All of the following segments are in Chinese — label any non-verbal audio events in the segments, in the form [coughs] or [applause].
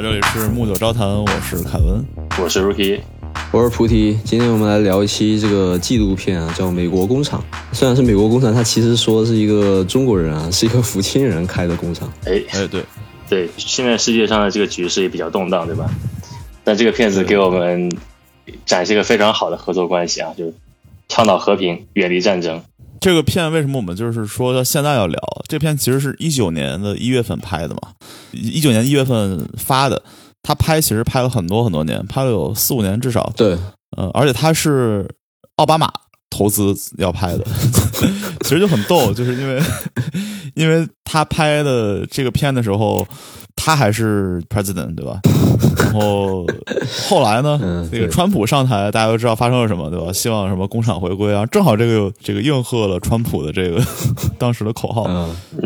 好，这里是木九招谈，我是凯文，我是 Rookie，我是菩提。今天我们来聊一期这个纪录片啊，叫《美国工厂》。虽然是美国工厂，它其实说是一个中国人啊，是一个福清人开的工厂。[laughs] 哎哎，对对，现在世界上的这个局势也比较动荡，对吧？但这个片子给我们展示一个非常好的合作关系啊，就倡导和平，远离战争。这个片为什么我们就是说现在要聊？这片其实是一九年的一月份拍的嘛，一九年一月份发的。他拍其实拍了很多很多年，拍了有四五年至少。对，呃，而且他是奥巴马投资要拍的，[laughs] 其实就很逗，就是因为 [laughs] 因为他拍的这个片的时候。他还是 president 对吧？然后后来呢？那个川普上台，大家都知道发生了什么对吧？希望什么工厂回归啊？正好这个这个应和了川普的这个 [laughs] 当时的口号，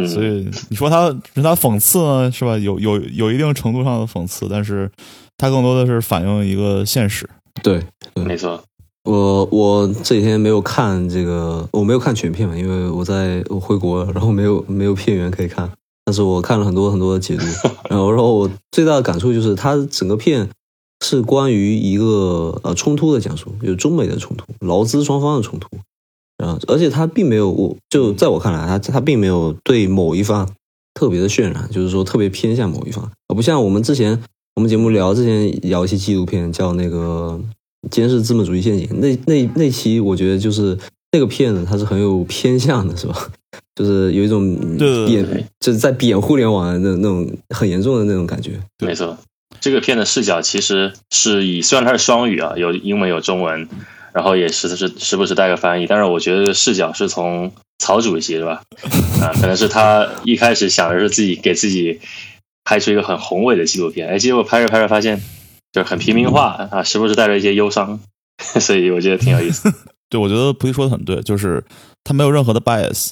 所以你说他是他讽刺呢是吧？有有有一定程度上的讽刺，但是他更多的是反映一个现实。对，没错。我我这几天没有看这个，我没有看全片嘛，因为我在我回国，然后没有没有片源可以看。但是我看了很多很多的解读，[laughs] 然后然后我最大的感触就是，它整个片是关于一个呃冲突的讲述，就是中美的冲突，劳资双方的冲突，啊，而且它并没有，我就在我看来，它它并没有对某一方特别的渲染，就是说特别偏向某一方，而不像我们之前我们节目聊之前聊一期纪录片叫那个监视资本主义陷阱，那那那期我觉得就是那个片子它是很有偏向的，是吧？就是有一种贬，就是在贬互联网的那那种很严重的那种感觉。没错，这个片的视角其实是以，虽然它是双语啊，有英文有中文，然后也是是时不时带个翻译，但是我觉得视角是从曹主席是吧？啊，可能是他一开始想的是自己给自己拍出一个很宏伟的纪录片，哎，结果拍着拍着发现就是很平民化啊，时不时带着一些忧伤，[laughs] 所以我觉得挺有意思。[laughs] 对，我觉得菩提说的很对，就是他没有任何的 bias。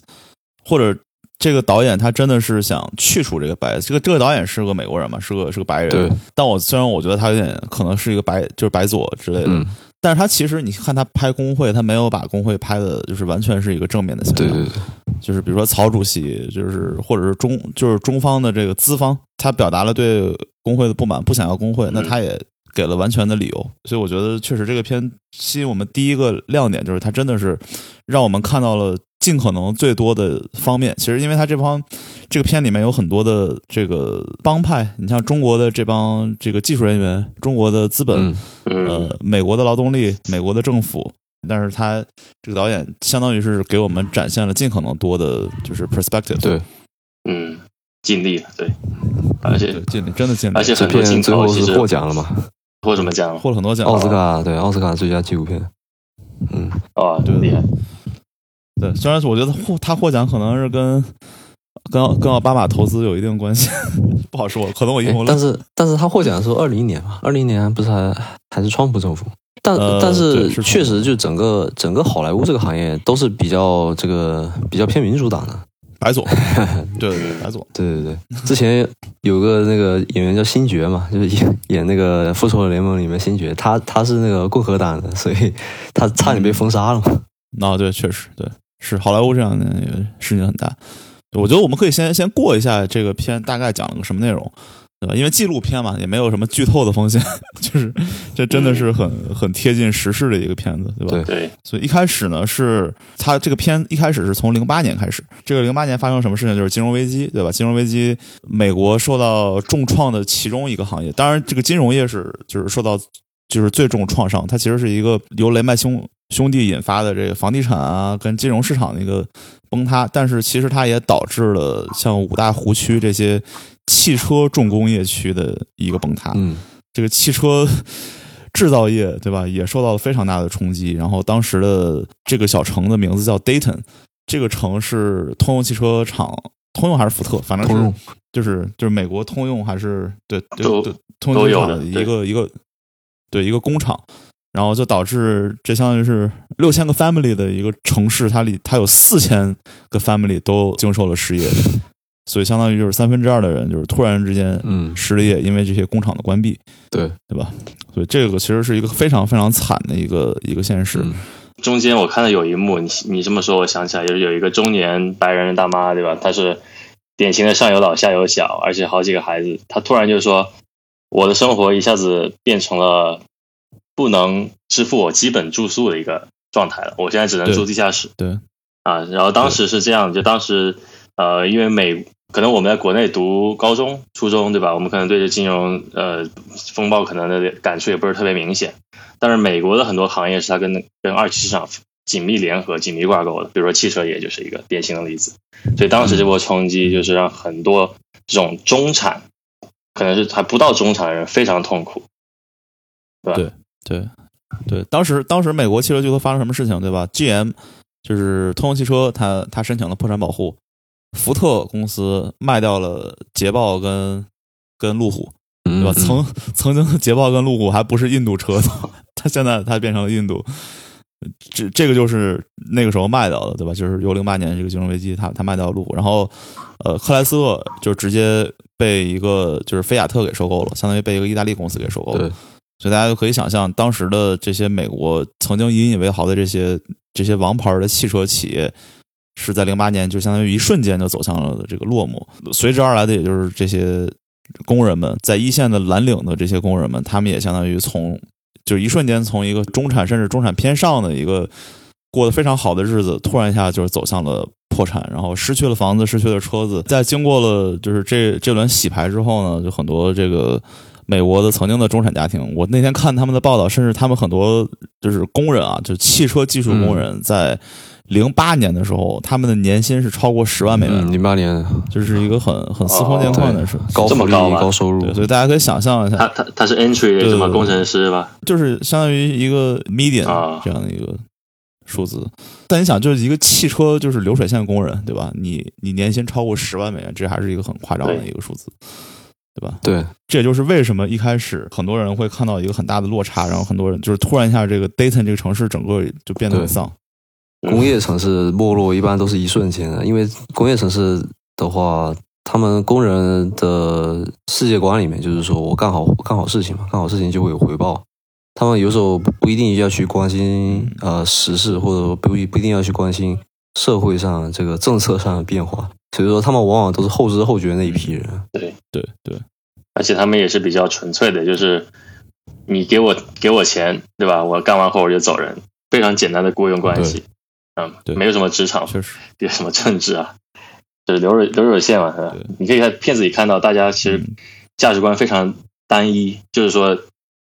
或者这个导演他真的是想去除这个白，这个这个导演是个美国人嘛，是个是个白人。对。但我虽然我觉得他有点可能是一个白，就是白左之类的。嗯。但是他其实你看他拍工会，他没有把工会拍的，就是完全是一个正面的形象。对对对。就是比如说曹主席，就是或者是中，就是中方的这个资方，他表达了对工会的不满，不想要工会，那他也给了完全的理由。所以我觉得确实这个片吸引我们第一个亮点就是他真的是让我们看到了。尽可能最多的方面，其实因为他这帮这个片里面有很多的这个帮派，你像中国的这帮这个技术人员、中国的资本、呃，美国的劳动力、美国的政府，但是他这个导演相当于是给我们展现了尽可能多的，就是 perspective。对，嗯，尽力了，对，而且尽力，真的尽力，而且很多镜头其实获奖了嘛，获什么奖？获了很多奖，奥斯卡对奥斯卡最佳纪录片，嗯，啊哦，对，厉害。对，虽然我觉得获他获奖可能是跟跟跟奥巴马投资有一定关系，不好说，可能我阴谋论。但是但是他获奖的时候，二零年嘛，二零年不是还还是川普政府？但但是确实就整个整个好莱坞这个行业都是比较这个比较偏民主党的，白左，[laughs] 对对白左，对对对。之前有个那个演员叫星爵嘛，就是演演那个《复仇者联盟》里面星爵，他他是那个共和党的，所以他差点被封杀了嘛。那对，确实对。是好莱坞这样的事情很大，我觉得我们可以先先过一下这个片大概讲了个什么内容，对吧？因为纪录片嘛，也没有什么剧透的风险，[laughs] 就是这真的是很很贴近时事的一个片子，对吧？对。所以一开始呢，是它这个片一开始是从零八年开始，这个零八年发生什么事情？就是金融危机，对吧？金融危机，美国受到重创的其中一个行业，当然这个金融业是就是受到就是最重创伤，它其实是一个由雷曼兄。兄弟引发的这个房地产啊，跟金融市场的一个崩塌，但是其实它也导致了像五大湖区这些汽车重工业区的一个崩塌。嗯，这个汽车制造业，对吧，也受到了非常大的冲击。然后当时的这个小城的名字叫 Dayton，这个城是通用汽车厂，通用还是福特，反正是就是就是美国通用还是对对对通用厂的一个一个对一个工厂。然后就导致这相当于是六千个 family 的一个城市，它里它有四千个 family 都经受了失业，[laughs] 所以相当于就是三分之二的人就是突然之间嗯失了业，因为这些工厂的关闭，对对吧？所以这个其实是一个非常非常惨的一个一个现实。中间我看到有一幕，你你这么说，我想起来就是有一个中年白人大妈，对吧？她是典型的上有老下有小，而且好几个孩子，她突然就说。我的生活一下子变成了不能支付我基本住宿的一个状态了。我现在只能住地下室对，啊。然后当时是这样，就当时呃，因为美可能我们在国内读高中、初中，对吧？我们可能对这金融呃风暴可能的感触也不是特别明显。但是美国的很多行业是它跟跟二级市场紧密联合、紧密挂钩的，比如说汽车业就是一个典型的例子。所以当时这波冲击就是让很多这种中产，可能是还不到中产的人非常痛苦，对吧？对对对，当时当时美国汽车巨头发生什么事情，对吧？GM 就是通用汽车，它它申请了破产保护，福特公司卖掉了捷豹跟跟路虎，对吧？嗯嗯曾曾经的捷豹跟路虎还不是印度车呢，[laughs] 它现在它变成了印度。这这个就是那个时候卖掉的，对吧？就是由零八年这个金融危机，它它卖掉了路虎，然后呃，克莱斯勒就直接被一个就是菲亚特给收购了，相当于被一个意大利公司给收购了。对，所以大家就可以想象，当时的这些美国曾经引以为豪的这些这些王牌的汽车企业，是在零八年就相当于一瞬间就走向了这个落幕。随之而来的，也就是这些工人们，在一线的蓝领的这些工人们，他们也相当于从就一瞬间从一个中产甚至中产偏上的一个过得非常好的日子，突然一下就是走向了破产，然后失去了房子，失去了车子。在经过了就是这这轮洗牌之后呢，就很多这个美国的曾经的中产家庭，我那天看他们的报道，甚至他们很多就是工人啊，就汽车技术工人，在零八年的时候，他们的年薪是超过十万美元零八年。就是一个很很司空见惯的事。高福利这么高高收入。对，，所以大家可以想象一下，他他他是 entry 什么工程师吧？就是相当于一个 median 啊。这样的一个数字。但你想，就是一个汽车就是流水线工人，对吧？你你年薪超过十万美元，这还是一个很夸张的一个数字，对吧？对，这也就是为什么一开始很多人会看到一个很大的落差，然后很多人就是突然一下，这个 Dayton 这个城市整个就变得很丧。工业城市没落一般都是一瞬间的，因为工业城市的话，他们工人的世界观里面就是说我干好干好事情嘛，干好事情就会有回报。他们有时候不一定要去关心呃时事，或者说不不一定要去关心社会上这个政策上的变化，所以说他们往往都是后知后觉那一批人。对对对，而且他们也是比较纯粹的，就是你给我给我钱，对吧？我干完活我就走人，非常简单的雇佣关系，嗯对，没有什么职场，确实，别什么政治啊，就是流水流水线嘛，是吧对？你可以在片子里看到，大家其实嗯价值观非常单一，就是说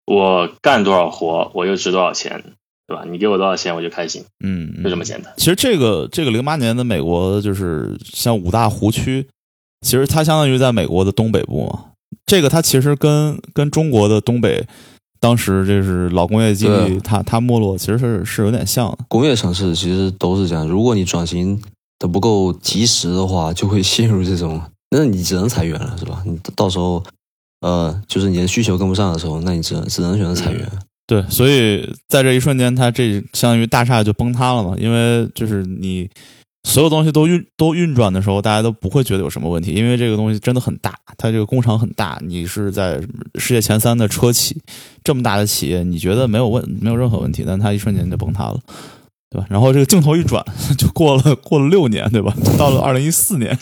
我干多少活，我就值多少钱，对吧？你给我多少钱，我就开心，嗯，嗯就这么简单。其实这个这个零八年的美国就是像五大湖区，其实它相当于在美国的东北部嘛。这个它其实跟跟中国的东北当时这是老工业基地，它它没落，其实是是有点像的。工业城市其实都是这样，如果你转型的不够及时的话，就会 [laughs] 陷入这种，那你只能裁员了，是吧？你到时候，呃，就是你的需求跟不上的时候，那你只能只能选择裁员。对，所以在这一瞬间，它这相当于大厦就崩塌了嘛，因为就是你所有东西都运都运转的时候，大家都不会觉得有什么问题，因为这个东西真的很大，它这个工厂很大，你是在世界前三的车企，这么大的企业，你觉得没有问没有任何问题，但它一瞬间就崩塌了。对吧？然后这个镜头一转，[laughs] 就过了过了六年，对吧？到了二零一四年，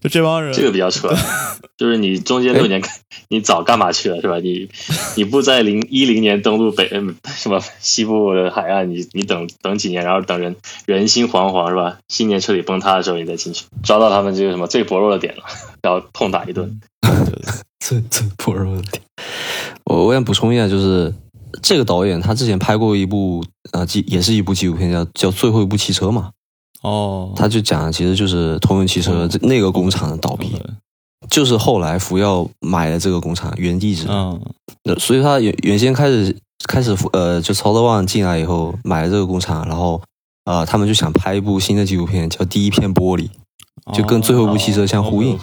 就这帮人，这个比较扯，[laughs] 就是你中间六年，你早干嘛去了是吧？你你不在零一零年登陆北嗯什么西部的海岸，你你等等几年，然后等人人心惶惶是吧？信念彻底崩塌的时候，你再进去，抓到他们这个什么最薄弱的点了，然后痛打一顿。[laughs] [laughs] 最最薄弱的点。我我想补充一下，就是这个导演他之前拍过一部啊纪也是一部纪录片，叫叫《最后一部汽车》嘛，哦，他就讲的其实就是通用汽车这那个工厂的倒闭，就是后来福耀买了这个工厂原地址，嗯。呃所以他原原先开始开始呃，就曹德旺进来以后买了这个工厂，然后呃，他们就想拍一部新的纪录片，叫《第一片玻璃》，就跟最后一部汽车相呼应。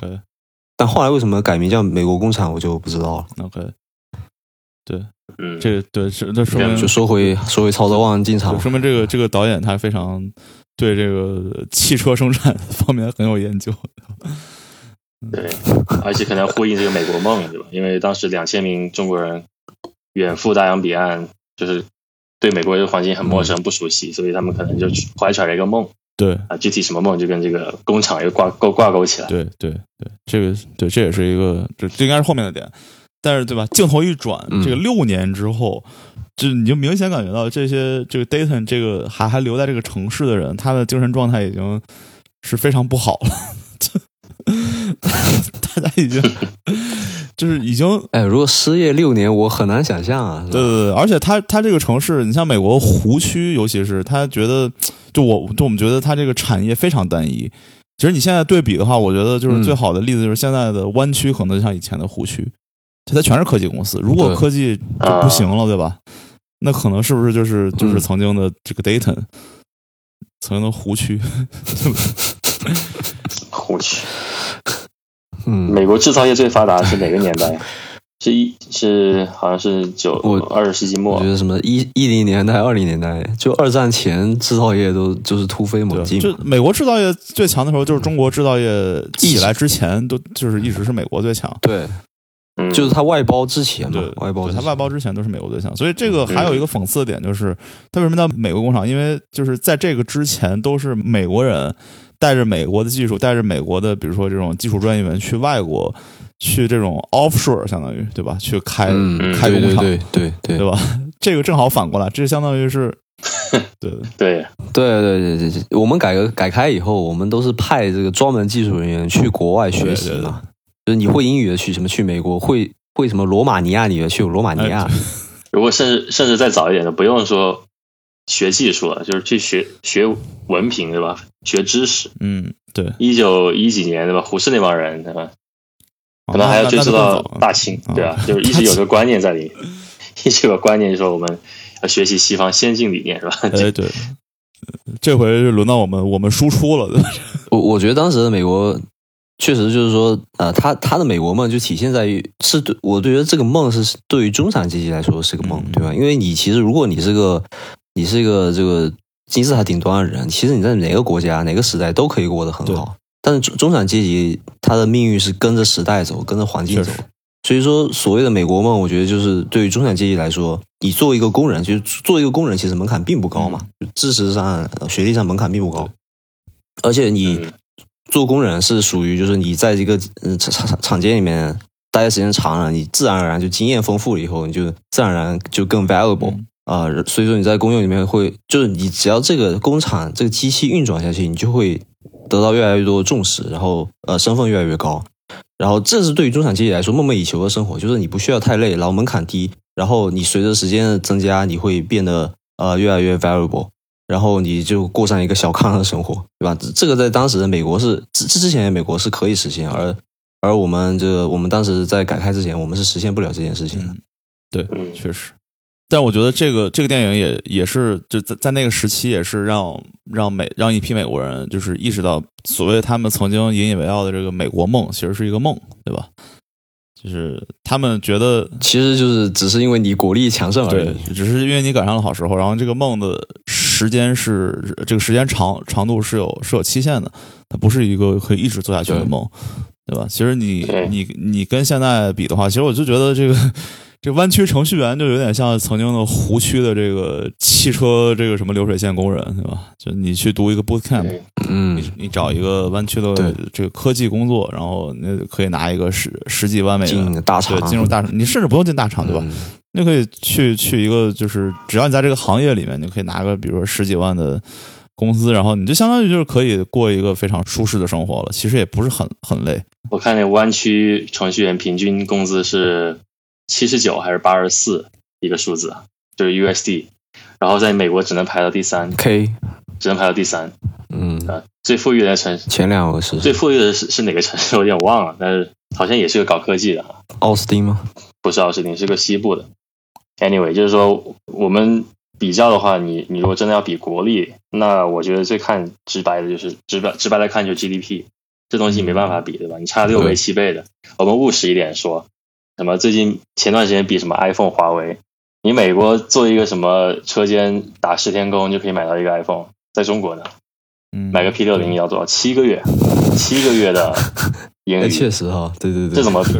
但后来为什么改名叫美国工厂，我就不知道了。OK，对，嗯，这个对，这这说明就说回说回曹德旺进场就，说明这个这个导演他非常对这个汽车生产方面很有研究。对，而且可能呼应这个美国梦，对吧？因为当时两千名中国人远赴大洋彼岸，就是对美国这个环境很陌生、不熟悉，所以他们可能就怀揣了一个梦对啊，具体什么梦就跟这个工厂又挂钩挂钩起来。对对对，这个对这也是一个这这应该是后面的点。但是对吧？镜头一转，嗯这个六年之后，就你就明显感觉到这些这个 Dayton 这个还还留在这个城市的人，他的精神状态已经是非常不好了。[laughs] 大家已经 [laughs] 就是已经哎，如果失业六年，我很难想象啊。对对对，而且他他这个城市，你像美国湖区，尤其是他觉得，就我就我们觉得他这个产业非常单一。其实你现在对比的话，我觉得就是嗯最好的例子就是现在的湾区，可能就像以前的湖区，它全是科技公司。如果科技就不行了，对吧？那可能是不是就是就是嗯曾经的这个 Dayton，、曾经的湖区？我去，嗯，美国制造业最发达是哪个年代？[laughs] 是一是好像是九我二十世纪末我觉，得什么一一零年代、二零年代，就二战前制造业都就是突飞猛进就。美国制造业最强的时候，就是中国制造业起来之前，都就是一直是美国最强。对，嗯，就是它外包之前嘛对，，外包之前对它外包之前都是美国对象，所以这个还有一个讽刺的点就是，它为什么叫美国工厂？因为就是在这个之前都是美国人带着美国的技术，带着美国的比如说这种技术专业员去外国，去这种 offshore 相当于对吧？去开、嗯，开工厂，对对对对对吧？[laughs] 这个正好反过来，这相当于是对 [laughs] 对，对对对对对，我们改革改开以后，我们都是派这个专门技术人员去国外学习对对对嘛。就是你会英语的去什么去美国，会会什么罗马尼亚你的去罗马尼亚哎。[laughs] 如果甚至甚至再早一点的，不用说学技术了，就是去学学文凭，对吧？学知识。嗯对，一九一几年，对吧？胡适那帮人，对吧？可能还要追溯到大清，啊对啊，就是一直有个观念在里面，[laughs] 一直有个观念，就是说我们要学习西方先进理念，是吧？[laughs] 哎对，这回就轮到我们我们输出了，对吧？我我觉得当时的美国确实就是说，呃，他他的美国梦就体现在于是对我觉得这个梦是对于中产阶级来说是个梦，嗯对吧？因为你其实如果你是个你是一个这个金字塔顶端的人，其实你在哪个国家哪个时代都可以过得很好。但是中中产阶级他的命运是跟着时代走，跟着环境走。所以说，所谓的美国梦，我觉得就是对于中产阶级来说，你作为一个工人，就是作为一个工人，其实门槛并不高嘛，就知识上、呃学历上门槛并不高，而且你嗯做工人是属于就是你在这个嗯厂厂厂间里面待的时间长了，你自然而然就经验丰富了以后，你就自然而然就更 valuable 嗯。啊、所以说你在工业里面会，就是你只要这个工厂这个机器运转下去，你就会得到越来越多的重视，然后呃身份越来越高，然后这是对于中产阶级来说梦寐以求的生活，就是你不需要太累，然后门槛低，然后你随着时间的增加，你会变得呃越来越 valuable。然后你就过上一个小康的生活，对吧？这这个在当时的美国是之之前美国是可以实现，而而我们这个我们当时在改开之前，我们是实现不了这件事情的。嗯，对，嗯确实。但我觉得这个这个电影也也是就在在那个时期也是让让美让一批美国人就是意识到所谓他们曾经引以为傲的这个美国梦其实是一个梦，对吧？就是他们觉得其实就是只是因为你国力强盛而对已。，只是因为你赶上了好时候，然后这个梦的时间是这个时间长长度是有是有期限的，它不是一个可以一直做下去的梦，对吧？其实你你你跟现在比的话，其实我就觉得这个这湾区程序员就有点像曾经的湖区的这个汽车这个什么流水线工人，对吧？就你去读一个 boot camp，嗯你，你找一个湾区的这个科技工作，然后那可以拿一个十十几万美元的大厂对，进入大厂，你甚至不用进大厂，对吧？嗯你可以去去一个，就是只要你在这个行业里面，你可以拿个比如说十几万的工资，然后你就相当于就是可以过一个非常舒适的生活了。其实也不是很很累。我看那湾区程序员平均工资是七十九还是八十四一个数字啊，就是 USD，然后在美国只能排到第三，K，只能排到第三嗯，啊。最富裕的城市，前两个是最富裕的是是哪个城市？我有点忘了，但是好像也是个搞科技的啊，奥斯汀吗？不是奥斯汀，是个西部的。Anyway，就是说我们比较的话，你你如果真的要比国力，那我觉得最看直白的就是直白直白来看就是 GDP，这东西没办法比，对吧？你差六倍七倍的。我们务实一点说，什么最近前段时间比什么 iPhone、华为，你美国做一个什么车间打十天工就可以买到一个 iPhone，在中国呢，嗯，买个 P 六零要多少？七个月，七个月的英 [laughs] 哎，语，确实哈，对对对，这怎么比？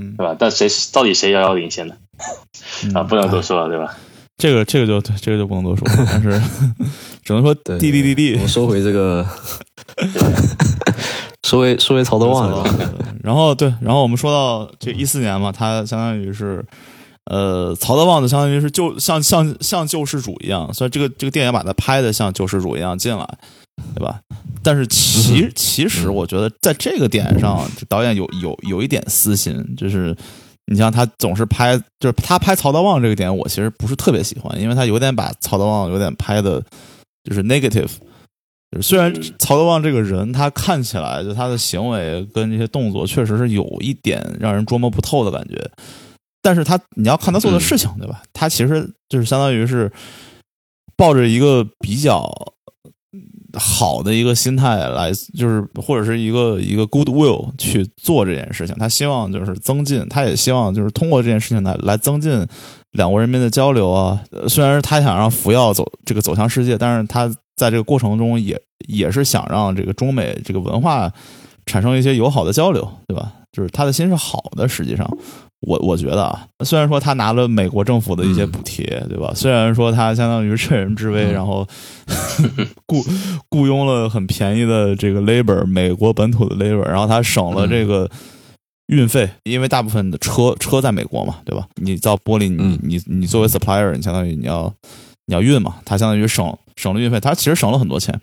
嗯对吧？但谁到底谁遥遥领先的嗯啊？不能多说了，对吧？[laughs] 这个这个就这个就不能多说，但是 [laughs] 只能说对 D D D 我说回这个，说回说回曹德旺？然后对，然后我们说到这一四年嘛，他相当于是，呃，曹德旺就相当于是救像像像救世主一样，所以这个这个电影把他拍的像救世主一样进来，对吧？但是其其实我觉得在这个点上，导演有有有一点私心，就是你像他总是拍，就是他拍曹德旺这个点，我其实不是特别喜欢，因为他有点把曹德旺有点拍的，就是 negative。就是虽然曹德旺这个人，他看起来就他的行为跟这些动作，确实是有一点让人捉摸不透的感觉，但是他你要看他做的事情，对吧？他其实就是相当于是抱着一个比较好的一个心态来，就是或者是一个一个 good will 去做这件事情。他希望就是增进，他也希望就是通过这件事情来来增进两国人民的交流啊。虽然他想让福耀走这个走向世界，但是他在这个过程中也也是想让这个中美这个文化产生一些友好的交流，对吧？就是他的心是好的，实际上。我我觉得啊，虽然说他拿了美国政府的一些补贴，对吧？虽然说他相当于趁人之危，然后雇雇佣了很便宜的这个 labor，美国本土的 labor，然后他省了这个运费，因为大部分的车车在美国嘛，对吧？你造玻璃，你你你作为 supplier，你相当于你要你要运嘛，他相当于省省了运费，他其实省了很多钱，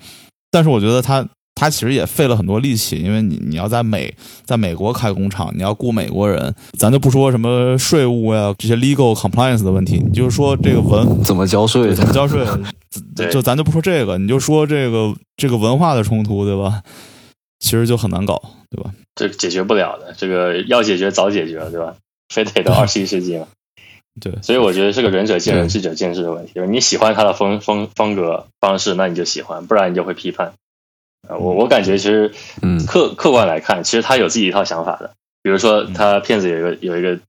但是我觉得他。他其实也费了很多力气，因为你你要在美在美国开工厂，你要雇美国人，咱就不说什么税务呀这些 legal compliance 的问题，你就说这个文怎么交税，怎么交税，[laughs] 就咱就不说这个，你就说这个这个文化的冲突，对吧？其实就很难搞，对吧？这解决不了的，这个要解决早解决了，对吧？非得到二十一世纪嘛？对，所以我觉得是个仁者见仁，智者见智的问题。就是你喜欢他的风风风格方式，那你就喜欢，不然你就会批判。我我感觉其实，嗯，客客观来看，其实他有自己一套想法的。比如说，他片子有一个有一个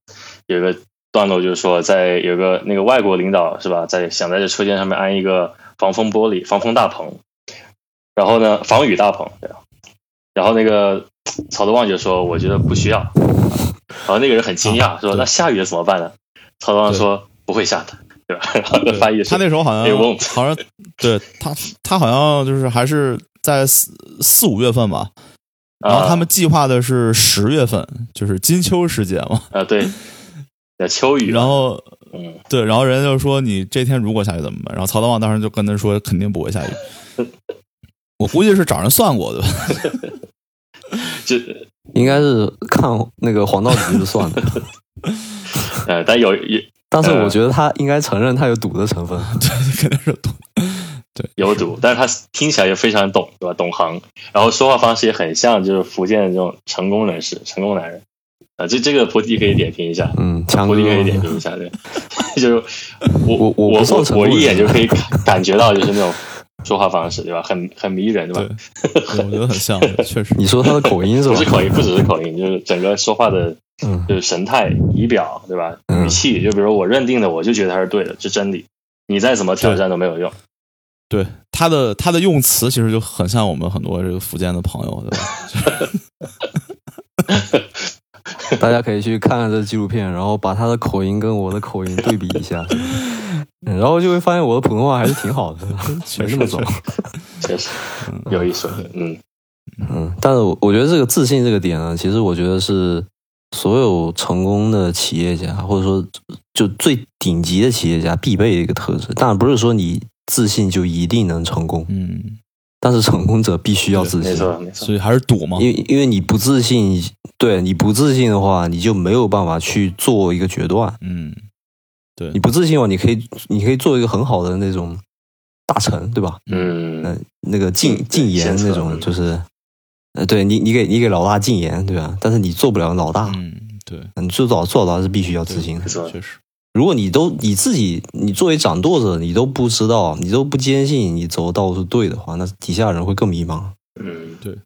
有一个段落，就是说，在有个那个外国领导是吧，在想在这车间上面安一个防风玻璃、防风大棚，然后呢，防雨大棚，对吧？然后那个曹德旺就说：“我觉得不需要。”然后那个人很惊讶，说：“那下雨了怎么办呢？”曹德旺说：“不会下的，对吧？” [laughs] 然后翻译他那时候好像好像对他他好像就是还是。在四四五月份吧，然后他们计划的是十月份，就是金秋时节嘛。啊，对，秋雨。然后，嗯，对，然后人家就说你这天如果下雨怎么办？然后曹德旺当时就跟他说肯定不会下雨。我估计是找人算过的，[laughs] 就应该是看那个黄道吉日算的。[laughs] [laughs] 呃，但有也，但是我觉得他应该承认他有赌的成分，[laughs] 对，肯定是赌。对，有赌，但是他听起来也非常懂，对吧？懂行，然后说话方式也很像，就是福建的这种成功人士、成功男人啊。这这个菩提可以点评一下，嗯，菩提可以点评一下，对，[laughs] 就是我我我我我一眼就可以感觉到，就是那种说话方式，对吧？很很迷人，对吧？[laughs] 我觉得很像，确实。你说他的口音是吧？不是口音，不只是口音，就是整个说话的，就是神态、仪表，对吧？语气，就比如我认定的，我就觉得他是对的，是真理，你再怎么挑战都没有用。对他的他的用词其实就很像我们很多这个福建的朋友，对吧？[laughs] [laughs] 大家可以去看看这纪录片，然后把他的口音跟我的口音对比一下，然后就会发现我的普通话还是挺好的，[laughs] 没那么糟，确实有意思。嗯嗯，但是我觉得这个自信这个点呢，其实我觉得是所有成功的企业家或者说就最顶级的企业家必备的一个特质。当然不是说你。自信就一定能成功，嗯，但是成功者必须要自信，没错，没错，所以还是赌嘛。因为因为你不自信，对你不自信的话，你就没有办法去做一个决断，嗯，对，你不自信的话，你可以你可以做一个很好的那种大臣，对吧？嗯，那个进进言那种，就是呃，对你你给你给老大进言，对吧？但是你做不了老大，嗯，对，你做到做老大是必须要自信的，确实。如果你都你自己，你作为掌舵者，你都不知道，你都不坚信你走的道路是对的话，那底下人会更迷茫。嗯，对，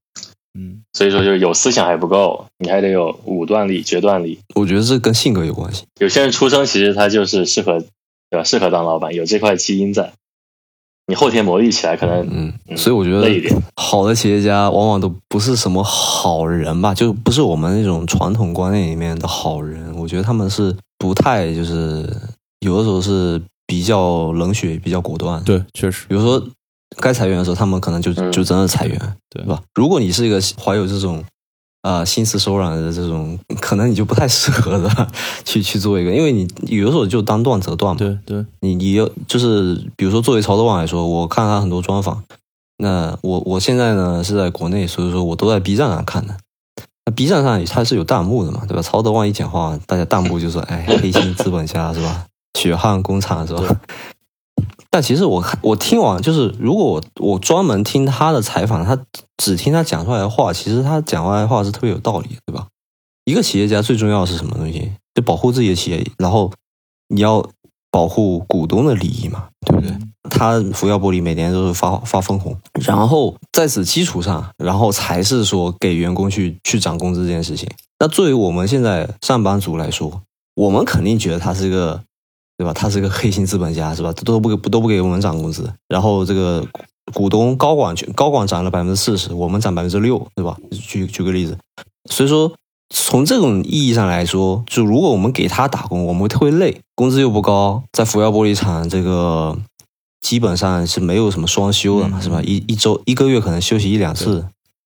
嗯，所以说就是有思想还不够，你还得有武断力、决断力。我觉得这跟性格有关系。有些人出生其实他就是适合，对吧？适合当老板，有这块基因在。你后天磨砺起来，可能嗯，所以我觉得好的企业家往往都不是什么好人吧，就不是我们那种传统观念里面的好人。我觉得他们是不太，就是有的时候是比较冷血、比较果断。对，确实，比如说该裁员的时候，他们可能就就真的裁员，对吧？如果你是一个怀有这种呃心慈手软的这种，可能你就不太适合的 [laughs] 去去做一个，因为你有的时候就当断则断嘛。对对，你你要就是比如说作为曹德旺来说，我看他很多专访，那我我现在呢是在国内，所以说我都在 B 站上看的。那 B 站上它是有弹幕的嘛，对吧？曹德旺一讲话，大家弹幕就说：“哎，黑心资本家是吧？血汗工厂是吧？”但其实我看我听完，就是如果我我专门听他的采访，他只听他讲出来的话，其实他讲出来的话是特别有道理，对吧？一个企业家最重要的是什么东西？就保护自己的企业，然后你要保护股东的利益嘛，对不对？他福耀玻璃每年都是发发分红，然后在此基础上，然后才是说给员工去去涨工资这件事情。那作为我们现在上班族来说，我们肯定觉得他是一个，对吧？他是个黑心资本家，是吧？都不给都不给我们涨工资，然后这个股东高管高管涨了百分之四十，我们涨百分之六，对吧？举举个例子，所以说从这种意义上来说，就如果我们给他打工，我们会特别累，工资又不高，在福耀玻璃厂这个。基本上是没有什么双休的嘛，是吧？一一周一个月可能休息一两次，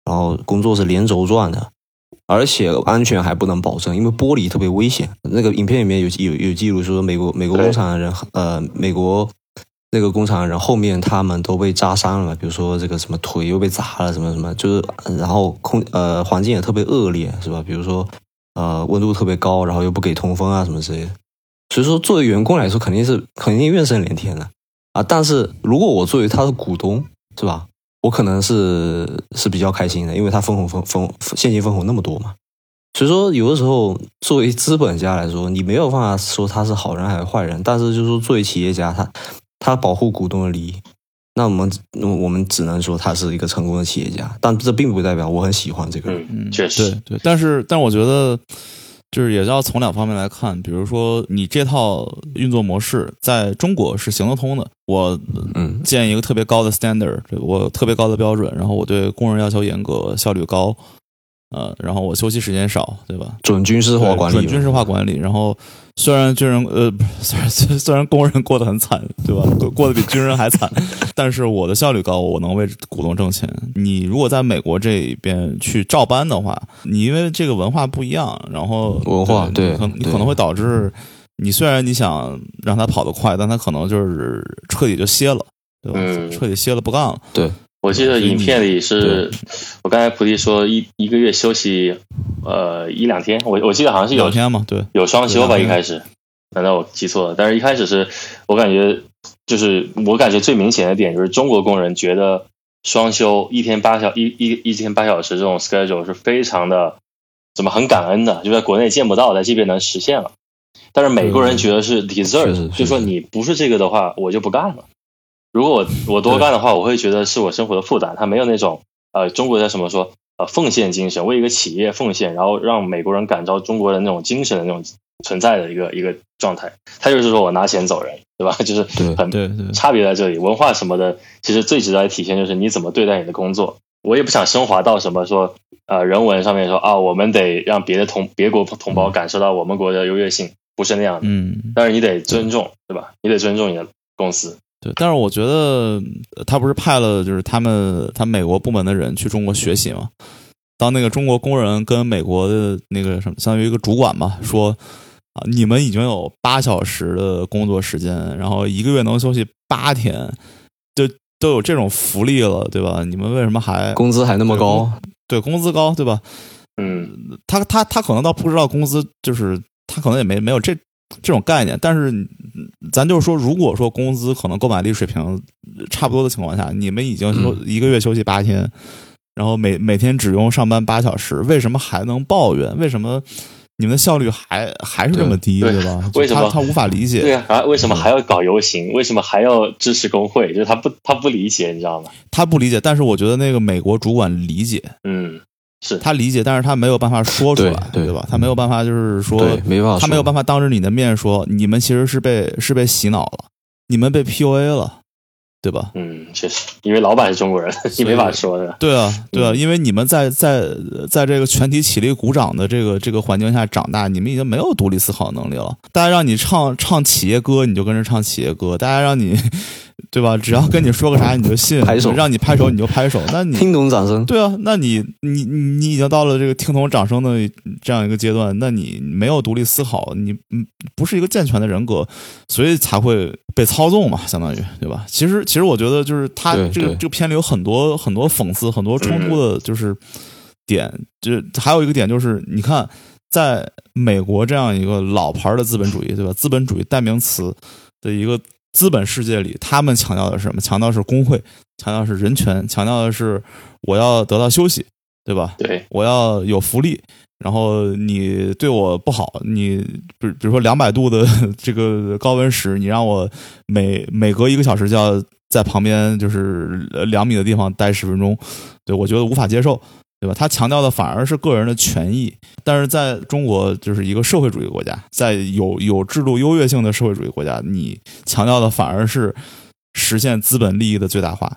然后工作是连轴转的，而且安全还不能保证，因为玻璃特别危险。那个影片里面有有有记录说，美国美国工厂的人，呃，美国那个工厂的人后面他们都被扎伤了，比如说这个什么腿又被砸了，什么什么，就是然后空呃环境也特别恶劣，是吧？比如说呃温度特别高，然后又不给通风啊什么之类的。所以说，作为员工来说，肯定是肯定怨声连天的。啊，但是如果我作为他的股东，是吧？我可能是是比较开心的，因为他分红分分现金分红那么多嘛。所以说，有的时候作为资本家来说，你没有办法说他是好人还是坏人，但是就是说作为企业家，他他保护股东的利益，那我们我们只能说他是一个成功的企业家，但这并不代表我很喜欢这个人。嗯，确实，对对，但是但我觉得。就是也要从两方面来看，比如说你这套运作模式在中国是行得通的，我嗯建一个特别高的 standard，我特别高的标准，然后我对工人要求严格，效率高。呃，然后我休息时间少，对吧？准军事化管理，准军事化管理。然后虽然军人呃，[laughs] 虽然虽然工人过得很惨，对吧？过得比军人还惨，[laughs] 但是我的效率高，我能为股东挣钱。你如果在美国这边去照搬的话，你因为这个文化不一样，然后文化对，可你可能会导致你虽然你想让他跑得快，但他可能就是彻底就歇了，对吧？彻底歇了不干了，对。我记得影片里是，我刚才菩提说一一个月休息，呃一两天，我我记得好像是有天嘛，对，有双休吧一开始，难道我记错了？但是一开始是我感觉就是我感觉最明显的点就是中国工人觉得双休一天八小一一一天八小时这种 schedule 是非常的怎么很感恩的，就在国内见不到，在这边能实现了。但是美国人觉得是 deserve，就说你不是这个的话，我就不干了。如果我我多干的话，我会觉得是我生活的负担。他没有那种呃，中国的什么说呃奉献精神，为一个企业奉献，然后让美国人感召中国的那种精神的那种存在的一个一个状态。他就是说我拿钱走人，对吧？[laughs] 就是很对对差别在这里，文化什么的，其实最值得体现就是你怎么对待你的工作。我也不想升华到什么说呃人文上面说啊，我们得让别的同别国同胞感受到我们国的优越性，不是那样的。嗯，但是你得尊重，对吧？你得尊重你的公司。对，但是我觉得他不是派了就是他们他美国部门的人去中国学习嘛？当那个中国工人跟美国的那个什么，相当于一个主管吧，说啊，你们已经有八小时的工作时间，然后一个月能休息八天，就都有这种福利了，对吧？你们为什么还工资还那么高？对，工资高，对吧？嗯，他他他可能倒不知道工资，就是他可能也没没有这。这种概念，但是咱就是说，如果说工资可能购买力水平差不多的情况下，你们已经说一个月休息八天，然后每每天只用上班八小时，为什么还能抱怨？为什么你们的效率还还是这么低，对吧？[laughs] 为什么他无法理解？对啊，为什么还要搞游行？为什么还要支持工会？就是他不他不理解，你知道吗？他不理解，但是我觉得那个美国主管理解，嗯。是他理解，但是他没有办法说出来，对吧？他没有办法，就是说，没办法，他没有办法当着你的面说，你们其实是被是被洗脑了，你们被 PUA 了，对吧？嗯，确实，因为老板是中国人，你没法说的。对啊，对啊，因为你们在在在这个全体起立鼓掌的这个这个环境下长大，你们已经没有独立思考能力了。大家让你唱唱企业歌，你就跟着唱企业歌；大家让你对吧？只要跟你说个啥你就信，拍手让你拍手你就拍手，那你 [laughs] 听懂掌声。对啊，那你你你你已经到了这个听懂掌声的这样一个阶段，那你没有独立思考，你嗯不是一个健全的人格，所以才会被操纵嘛，相当于对吧？其实其实我觉得就是他这个这个片里有很多很多讽刺，很多冲突的，就是点，就是还有一个点就是你看。在美国这样一个老牌的资本主义，对吧？资本主义代名词的一个资本世界里，他们强调的是什么？强调是工会，强调是人权，强调的是我要得到休息，对吧？对，我要有福利。然后你对我不好，你比比如说两百度的 [laughs] 这个高温室，你让我每每隔一个小时就要在旁边就是两米的地方待十分钟，对我觉得无法接受。对吧？他强调的反而是个人的权益，但是在中国就是一个社会主义国家，在有有制度优越性的社会主义国家，你强调的反而是实现资本利益的最大化，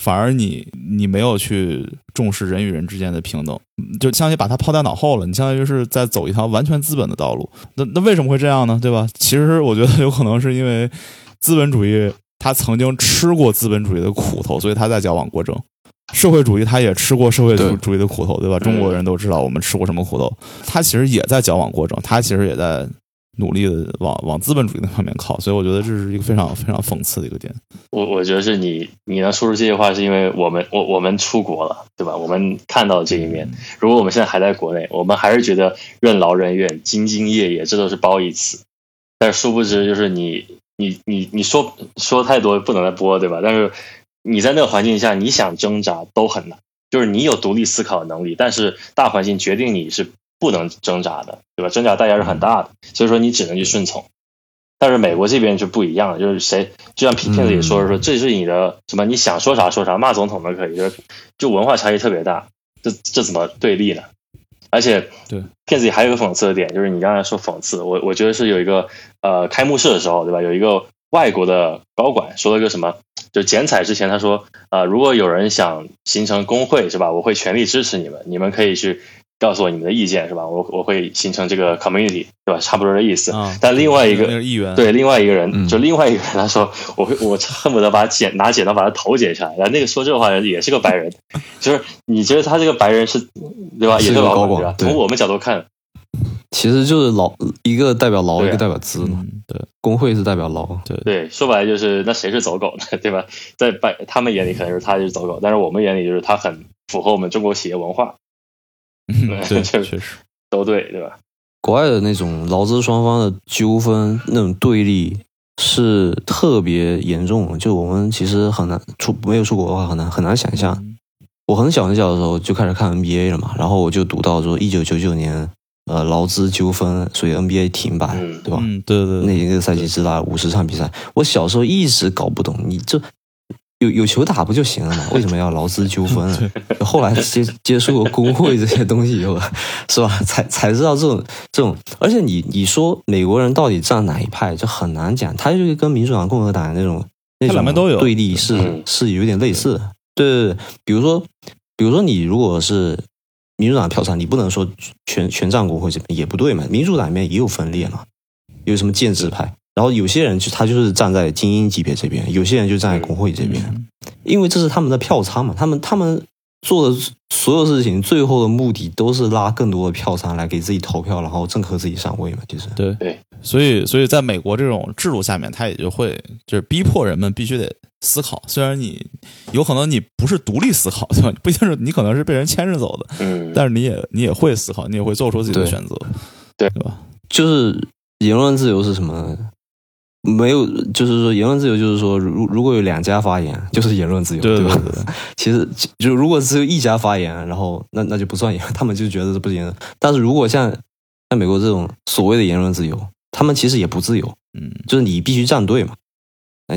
反而你你没有去重视人与人之间的平等，就相当于把它抛在脑后了。你相当于是在走一条完全资本的道路。那那为什么会这样呢？对吧？其实我觉得有可能是因为资本主义他曾经吃过资本主义的苦头，所以他在矫枉过正。社会主义他也吃过社会主主义的苦头，对吧？中国人都知道我们吃过什么苦头。他其实也在矫枉过正，他其实也在努力的往往资本主义那方面靠。所以我觉得这是一个非常非常讽刺的一个点。我我觉得是你你能说出这些话，是因为我们我我们出国了，对吧？我们看到这一面。如果我们现在还在国内，我们还是觉得任劳任怨、兢兢业业，这都是褒义词。但是殊不知，就是你你你你说说太多不能再播，对吧？但是。你在那个环境下，你想挣扎都很难。就是你有独立思考的能力，但是大环境决定你是不能挣扎的，对吧？挣扎代价是很大的，所以说你只能去顺从。但是美国这边就不一样了，就是谁就像片子也说说，这是你的什么？你想说啥说啥，骂总统都可以，就是就文化差异特别大，这这怎么对立呢？而且对片子里还有一个讽刺的点，就是你刚才说讽刺，我我觉得是有一个呃开幕式的时候，对吧？有一个外国的高管说了一个什么？就剪彩之前，他说：“啊，如果有人想形成工会，是吧？我会全力支持你们，你们可以去告诉我你们的意见，是吧？我我会形成这个 community，对吧？差不多的意思。但另外一个议员，对另外一个人，就另外一个人，他说：我会我恨不得把剪拿剪刀把他头剪下来。然后那个说这话的人也是个白人，就是你觉得他这个白人是，对吧？也是个高管，从我们角度看。”其实就是劳一个代表劳，一个代表资嘛。对，工会是代表劳。对对，说白了就是那谁是走狗呢？对吧？在白他们眼里可能是他就是走狗，但是我们眼里就是他很符合我们中国企业文化。对，[laughs] 确实都对，对吧？国外的那种劳资双方的纠纷那种对立是特别严重，就我们其实很难出没有出国的话很难很难想象。我很小很小的时候就开始看 NBA 了嘛，然后我就读到说一九九九年。呃，劳资纠纷，所以 NBA 停摆，对吧？嗯，对对。那一个赛季只打五十场比赛，我小时候一直搞不懂，你这有有球打不就行了吗？[laughs] 为什么要劳资纠纷？后来接 [laughs] 接触过工会这些东西以后，[laughs] 是吧？才才知道这种这种，而且你你说美国人到底站哪一派，就很难讲。他就是跟民主党、共和党那种那种对立是是有点类似的。对对对，比如说比如说你如果是。民主党票仓，你不能说全全占国会这边也不对嘛。民主党里面也有分裂嘛，有什么建制派，然后有些人就他就是站在精英级别这边，有些人就站在国会这边，因为这是他们的票仓嘛。他们他们做的所有事情，最后的目的都是拉更多的票仓来给自己投票，然后政客自己上位嘛。其实对对，所以所以在美国这种制度下面，他也就会就是逼迫人们必须得。思考，虽然你有可能你不是独立思考，对吧？不一定是你可能是被人牵着走的，嗯，但是你也你也会思考，你也会做出自己的选择，对对吧？就是言论自由是什么？没有，就是说言论自由就是说，如如果有两家发言，就是言论自由，对吧？其实就如果只有一家发言，然后那那就不算言，他们就觉得是不行。但是如果像像美国这种所谓的言论自由，他们其实也不自由，嗯，就是你必须站队嘛。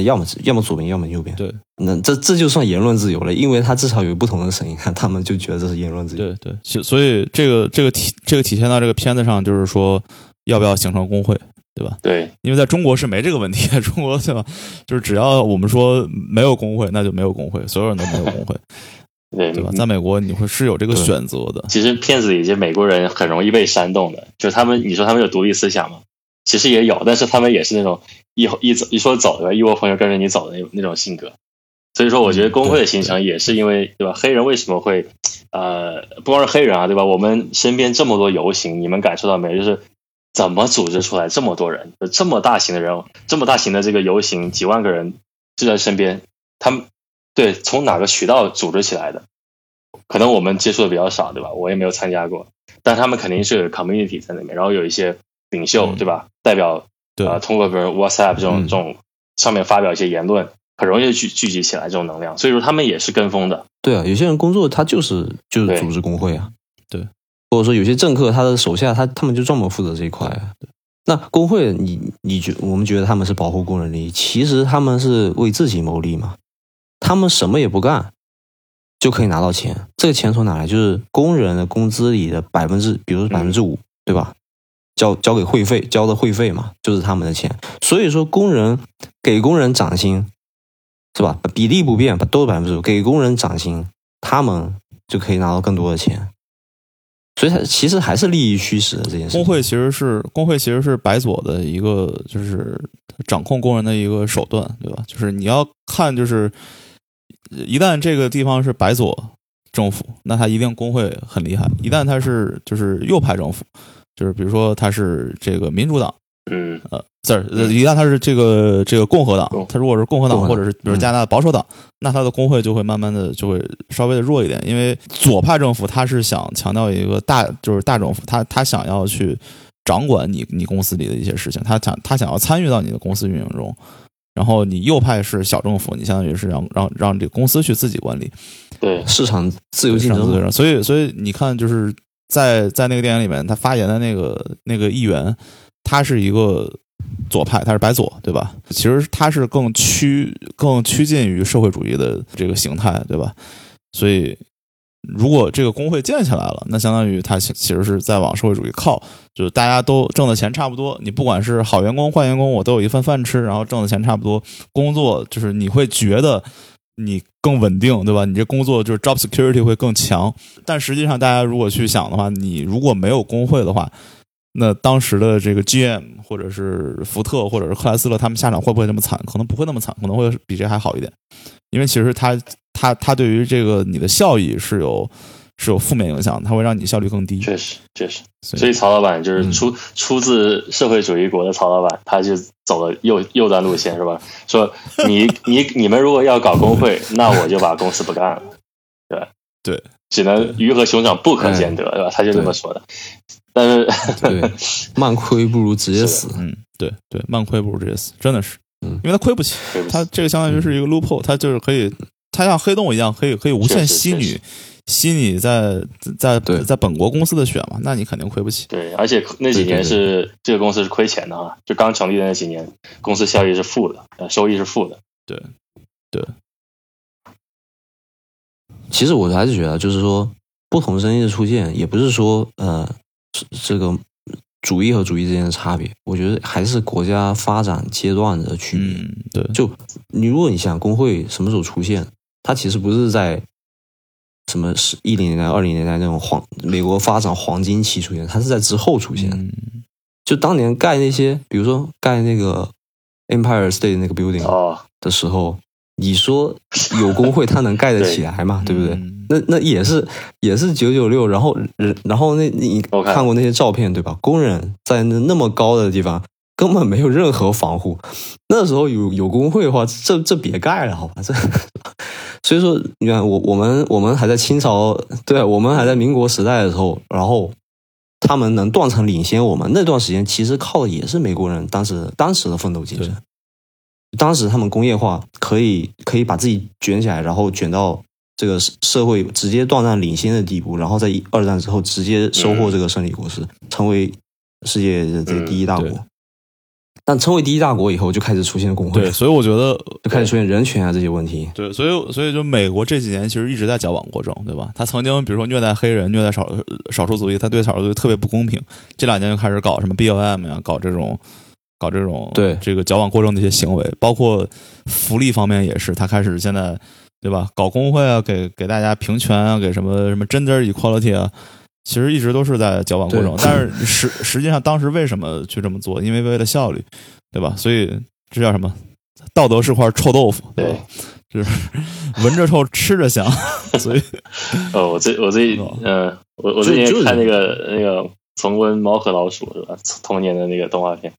要么要么左边，要么右边。对，那这这就算言论自由了，因为他至少有不同的声音，[laughs] 他们就觉得这是言论自由。对对，所以这个这个体这个体现到这个片子上，就是说要不要形成工会，对吧？对，因为在中国是没这个问题，[laughs] 中国对吧？就是只要我们说没有工会，那就没有工会，所有人都没有工会，[laughs] 对对吧？在美国你会是有这个选择的。其实骗子以及美国人很容易被煽动的，就是他们你说他们有独立思想吗？其实也有，但是他们也是那种一一走一说走对吧，一窝蜂就跟着你走的那那种性格。所以说，我觉得工会的形成也是因为对吧？黑人为什么会呃，不光是黑人啊，对吧？我们身边这么多游行，你们感受到没有？就是怎么组织出来这么多人，这么大型的人，这么大型的这个游行，几万个人就在身边，他们对从哪个渠道组织起来的？可能我们接触的比较少，对吧？我也没有参加过，但他们肯定是有 community 在那边，然后有一些领袖，对吧？代表对啊，通过比如 WhatsApp 这种这种上面发表一些言论，很容易聚聚集起来这种能量，所以说他们也是跟风的。对啊，有些人工作他就是就是对组织工会啊，对，或者说有些政客他的手下他他们就专门负责这一块啊。那工会你你觉我们觉得他们是保护工人利益，其实他们是为自己谋利嘛，他们什么也不干就可以拿到钱，这个钱从哪来？就是工人的工资里的百分之，比如说百分之五，对吧？交交给会费，交的会费嘛，就是他们的钱。所以说，工人给工人涨薪，是吧？比例不变，都是百分之五，给工人涨薪，他们就可以拿到更多的钱。所以，它其实还是利益驱使的这件事。工会其实是工会其实是白左的一个就是掌控工人的一个手段，对吧？就是你要看，就是一旦这个地方是白左政府，那他一定工会很厉害；一旦他是就是右派政府，就是比如说他是这个民主党，嗯，呃，不是，呃一旦他是这个这个共和党，他如果是共和党或者是比如加拿大保守党，那他的工会就会慢慢的就会稍微的弱一点，因为左派政府他是想强调一个大就是大政府，他他想要去掌管你你公司里的一些事情，他想他想要参与到你的公司运营中。然后你右派是小政府，你相当于是让让让这个公司去自己管理，对，市场自由竞争所以所以你看，就是在在那个电影里面，他发言的那个那个议员，他是一个左派，他是白左，对吧？其实他是更趋更趋近于社会主义的这个形态，对吧？所以如果这个工会建起来了，那相当于他其实是在往社会主义靠，就是大家都挣的钱差不多，你不管是好员工坏员工，我都有一份饭吃，然后挣的钱差不多，工作就是你会觉得你更稳定，对吧？你这工作就是 job security 会更强。但实际上，大家如果去想的话，你如果没有工会的话，那当时的这个 GM 或者是福特或者是克莱斯勒，他们下场会不会那么惨？可能不会那么惨，可能会比这还好一点。因为其实他他他对于这个你的效益是有是有负面影响的，它会让你效率更低。确实确实。所以曹老板就是嗯出、出自社会主义国的曹老板，他就走了右右端路线是吧？说你 [laughs] 你你们如果要搞工会，那我就把公司不干了，对？对，只能鱼和熊掌不可兼得，对吧？他就这么说的。但是对，[laughs] 慢亏不如直接死。嗯，对对，慢亏不如直接死，真的是，嗯因为他亏不起，他这个相当于是一个 loophole，他就是可以，他像黑洞一样，可以可以无限吸你吸你在在对在本国公司的血嘛，那你肯定亏不起。对，而且那几年是这个公司是亏钱的啊，就刚成立的那几年，公司效益是负的，呃，收益是负的。其实我还是觉得，就是说，不同声音的出现，也不是说呃，这这个主义和主义之间的差别。我觉得还是国家发展阶段的区别。嗯，对，就你如果你想工会什么时候出现，它其实不是在什么是一零年代、二零年代那种黄美国发展黄金期出现，它是在之后出现就当年盖那些，比如说盖那个 Empire State 那个 building 哦，的时候，你说有工会他能盖得起来吗？对不对？嗯那那也是也是九九六，然后人然后那你看过那些照片对吧？工人在那那么高的地方根本没有任何防护，那时候有有工会的话，这这别盖了好吧？[laughs] 这所以说你看我我们我们还在清朝，对我们还在民国时代的时候，然后他们能断层领先我们那段时间，其实靠的也是美国人当时当时的奋斗精神。当时他们工业化可以可以把自己卷起来，然后卷到这个社社会直接断然领先的地步，然后在一二战之后直接收获这个胜利果实，成为世界的这个第一大国。嗯但成为第一大国以后，就开始出现工会对，，所以我觉得就开始出现人权啊这些问题。对，所以所以就美国这几年其实一直在矫枉过正，对吧？他曾经比如说虐待黑人、虐待少少数族裔，他对少数族裔特别不公平。这两年就开始搞什么 B O M 呀，搞这种搞这种对这个矫枉过正的一些行为，包括福利方面也是，他开始现在对吧？搞工会啊，给给大家平权啊，给什么什么 gender equality 啊。其实一直都是在矫枉过正。但是实实际上当时为什么去这么做？因为为了效率，对吧？所以这叫什么？道德是块臭豆腐，对吧？就是闻着臭，吃着香。[laughs] 所以，[laughs] 哦，我最我最嗯，我我最近看那个那个重温《猫和老鼠》是吧？童年的那个动画片，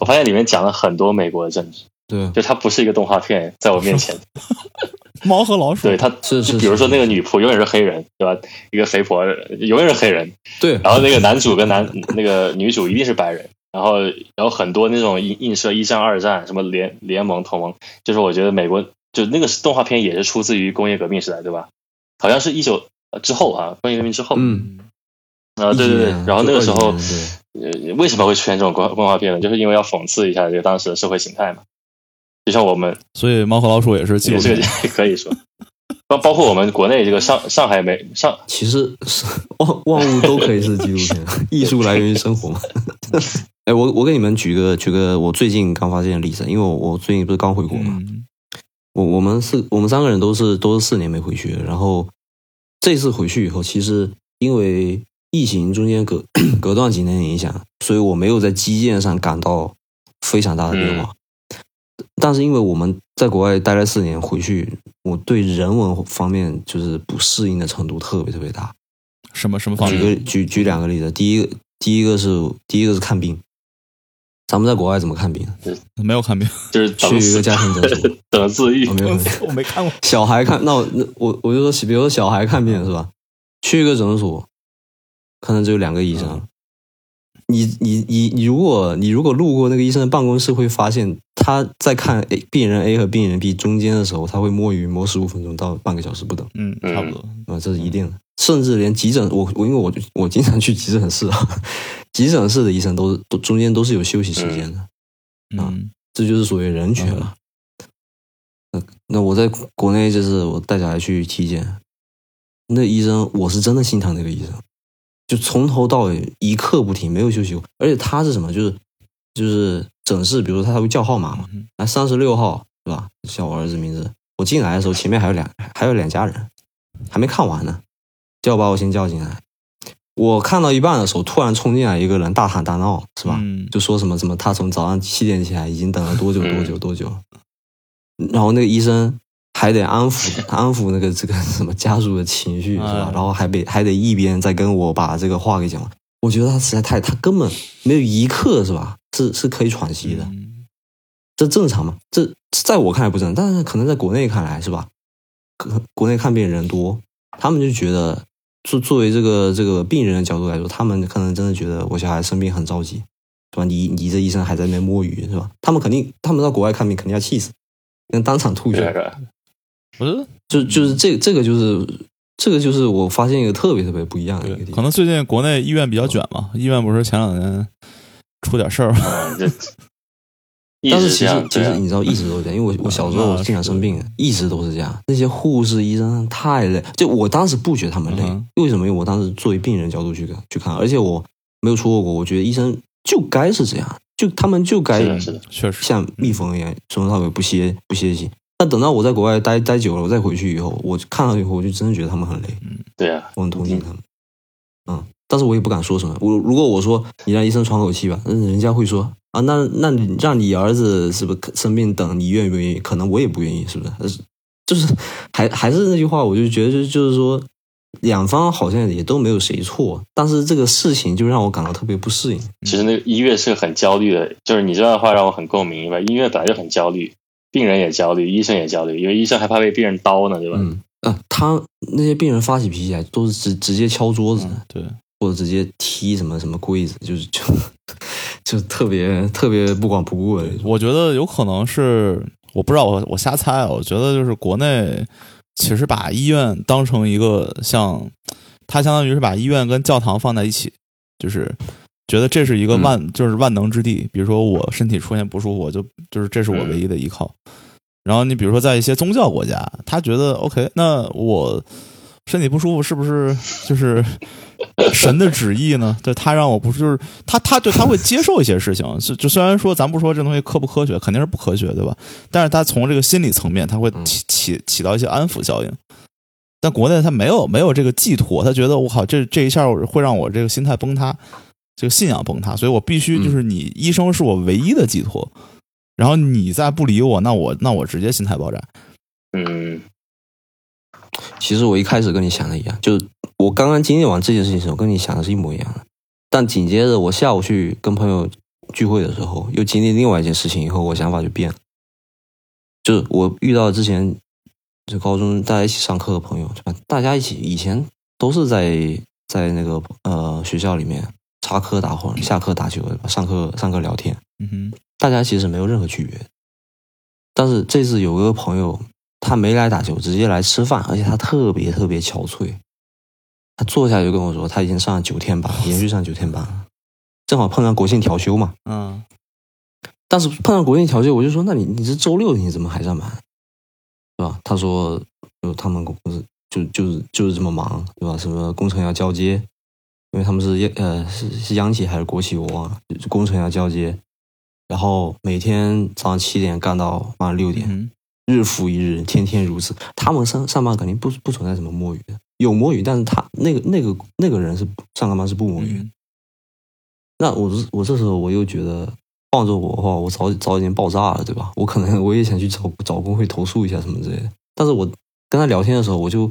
我发现里面讲了很多美国的政治。对，就它不是一个动画片，在我面前。[laughs] 猫和老鼠，对，它是是，比如说那个女仆永远是黑人，对吧？一个肥婆永远是黑人，对。然后那个男主跟男那个女主一定是白人，然后然后很多那种映映射一战、二战，什么联联盟、同盟，就是我觉得美国就那个动画片也是出自于工业革命时代，对吧？好像是一九之后啊，工业革命之后，嗯，啊，对对对，然后那个时候，呃，为什么会出现这种动动画片呢？就是因为要讽刺一下这个当时的社会形态嘛。就像我们，所以猫和老鼠也是记录片，可以说，包包括我们国内这个上上海美上，其实是万万物都可以是纪录片，[laughs] 艺术来源于生活嘛。[laughs] 哎，我我给你们举个举个我最近刚发现的例子，因为我我最近不是刚回国嘛，我我们四我们三个人都是都是四年没回去，然后这次回去以后，其实因为疫情中间隔 [clears throat] 隔断几年的影响，所以我没有在基建上感到非常大的变化。但是因为我们在国外待了四年，回去我对人文方面就是不适应的程度特别特别大。什么什么方面？举个举举两个例子。第一个第一个是第一个是看病。咱们在国外怎么看病？没有看病，就是去一个家庭诊所 [laughs] 等自愈。没有，[laughs] 我没看过。小孩看那我那我我就说，比如说小孩看病是吧？去一个诊所，可能只有两个医生。你你你你，如果你如果路过那个医生的办公室，会发现他在看 A 病人 A 和病人 B 中间的时候，他会摸鱼摸十五分钟到半个小时不等。嗯，差不多啊，这是一定的。甚至连急诊，我我因为我我经常去急诊室啊，[laughs] 急诊室的医生都是都中间都是有休息时间的啊，这就是所谓人权嘛。那那我在国内就是我带小孩去体检，那医生我是真的心疼那个医生。就从头到尾一刻不停，没有休息过。而且他是什么？就是就是诊室，比如说他会叫号码嘛，来三十六号是吧？叫我儿子名字。我进来的时候，前面还有两还有两家人，还没看完呢，就要把我先叫进来。我看到一半的时候，突然冲进来一个人，大喊大闹，是吧？就说什么什么，他从早上七点起来，已经等了多久多久多久。然后那个医生。还得安抚 [laughs] 安抚那个这个什么家属的情绪是吧？然后还得还得一边在跟我把这个话给讲完。我觉得他实在太，他根本没有一刻是吧？是是可以喘息的，这正常吗？这在我看来不正常，但是可能在国内看来是吧？国国内看病人多，他们就觉得作作为这个这个病人的角度来说，他们可能真的觉得我小孩生病很着急，是吧？你你这医生还在那摸鱼是吧？他们肯定他们到国外看病肯定要气死，能当场吐血。不是，就就是这这个就是这个就是我发现一个特别特别不一样的一个地方。可能最近国内医院比较卷嘛，医院不是前两年出点事儿吗？[laughs] 但是其实其实你知道一直都是这样，因为我我小时候我经常生病，一直都是这样。那些护士医生太累，就我当时不觉得他们累，为什么？因为我当时作为病人角度去去看，而且我没有出过国，我觉得医生就该是这样，就他们就该确实像蜜蜂一样从头到尾不歇不歇息。但等到我在国外待待久了，我再回去以后，我看到以后，我就真的觉得他们很累。嗯，对啊，我很同情他们。嗯，但是我也不敢说什么。我如果我说你让医生喘口气吧，那人家会说啊，那那你让你儿子是不是生病等你愿不愿意？可能我也不愿意，是不是？就是还还是那句话，我就觉得就就是说，两方好像也都没有谁错，但是这个事情就让我感到特别不适应。其实那个医院是很焦虑的，就是你这段话让我很共鸣，因为医院本来就很焦虑。病人也焦虑，医生也焦虑，因为医生还怕被病人刀呢，对吧？嗯，啊，他那些病人发起脾气来，都是直直接敲桌子，对，或者直接踢什么什么柜子，就是就 [laughs] 就特别特别不管不顾的。我觉得有可能是，我不知道，我我瞎猜。我觉得就是国内其实把医院当成一个像，他相当于是把医院跟教堂放在一起，就是。觉得这是一个万就是万能之地，比如说我身体出现不舒服，我就就是这是我唯一的依靠。然后你比如说在一些宗教国家，他觉得 OK，那我身体不舒服是不是就是 [laughs] 神的旨意呢？对他让我不是就是他他就他会接受一些事情，就就虽然说咱不说这东西科不科学，肯定是不科学，对吧？但是他从这个心理层面，他会起起起到一些安抚效应。但国内他没有没有这个寄托，他觉得我靠，这这一下会让我这个心态崩塌，这个信仰崩塌，所以我必须就是你医生是我唯一的寄托，然后你再不理我，那我那我直接心态爆炸。嗯，其实我一开始跟你想的一样，就是我刚刚经历完这件事情时候，跟你想的是一模一样的。但紧接着我下午去跟朋友聚会的时候，又经历另外一件事情以后，我想法就变了。就是我遇到之前就高中大家一起上课的朋友，对吧？大家一起以前都是在在那个呃学校里面插科打诨，下课打球，上课上课聊天，嗯哼，大家其实没有任何区别。但是这次有个朋友，他没来打球，直接来吃饭，而且他特别特别憔悴。他坐下就跟我说，他已经上了九天班，[laughs] 连续上九天班，正好碰上国庆调休嘛。嗯，但是碰上国庆调休，我就说，那你你这周六你怎么还上班，是吧？他说，就他们公司就就是就是这么忙，对吧？什么工程要交接，因为他们是央呃是是央企还是国企我忘了，工程要交接，然后每天早上七点干到晚上六点，嗯日复一日，天天如此。他们上上班肯定不不存在什么摸鱼的，有摸鱼，但是他那个那个那个人是上个班是不摸鱼。嗯那我我这时候我又觉得，放着我的话，我早早已经爆炸了，对吧？我可能我也想去找找工会投诉一下什么之类的。但是我跟他聊天的时候，我就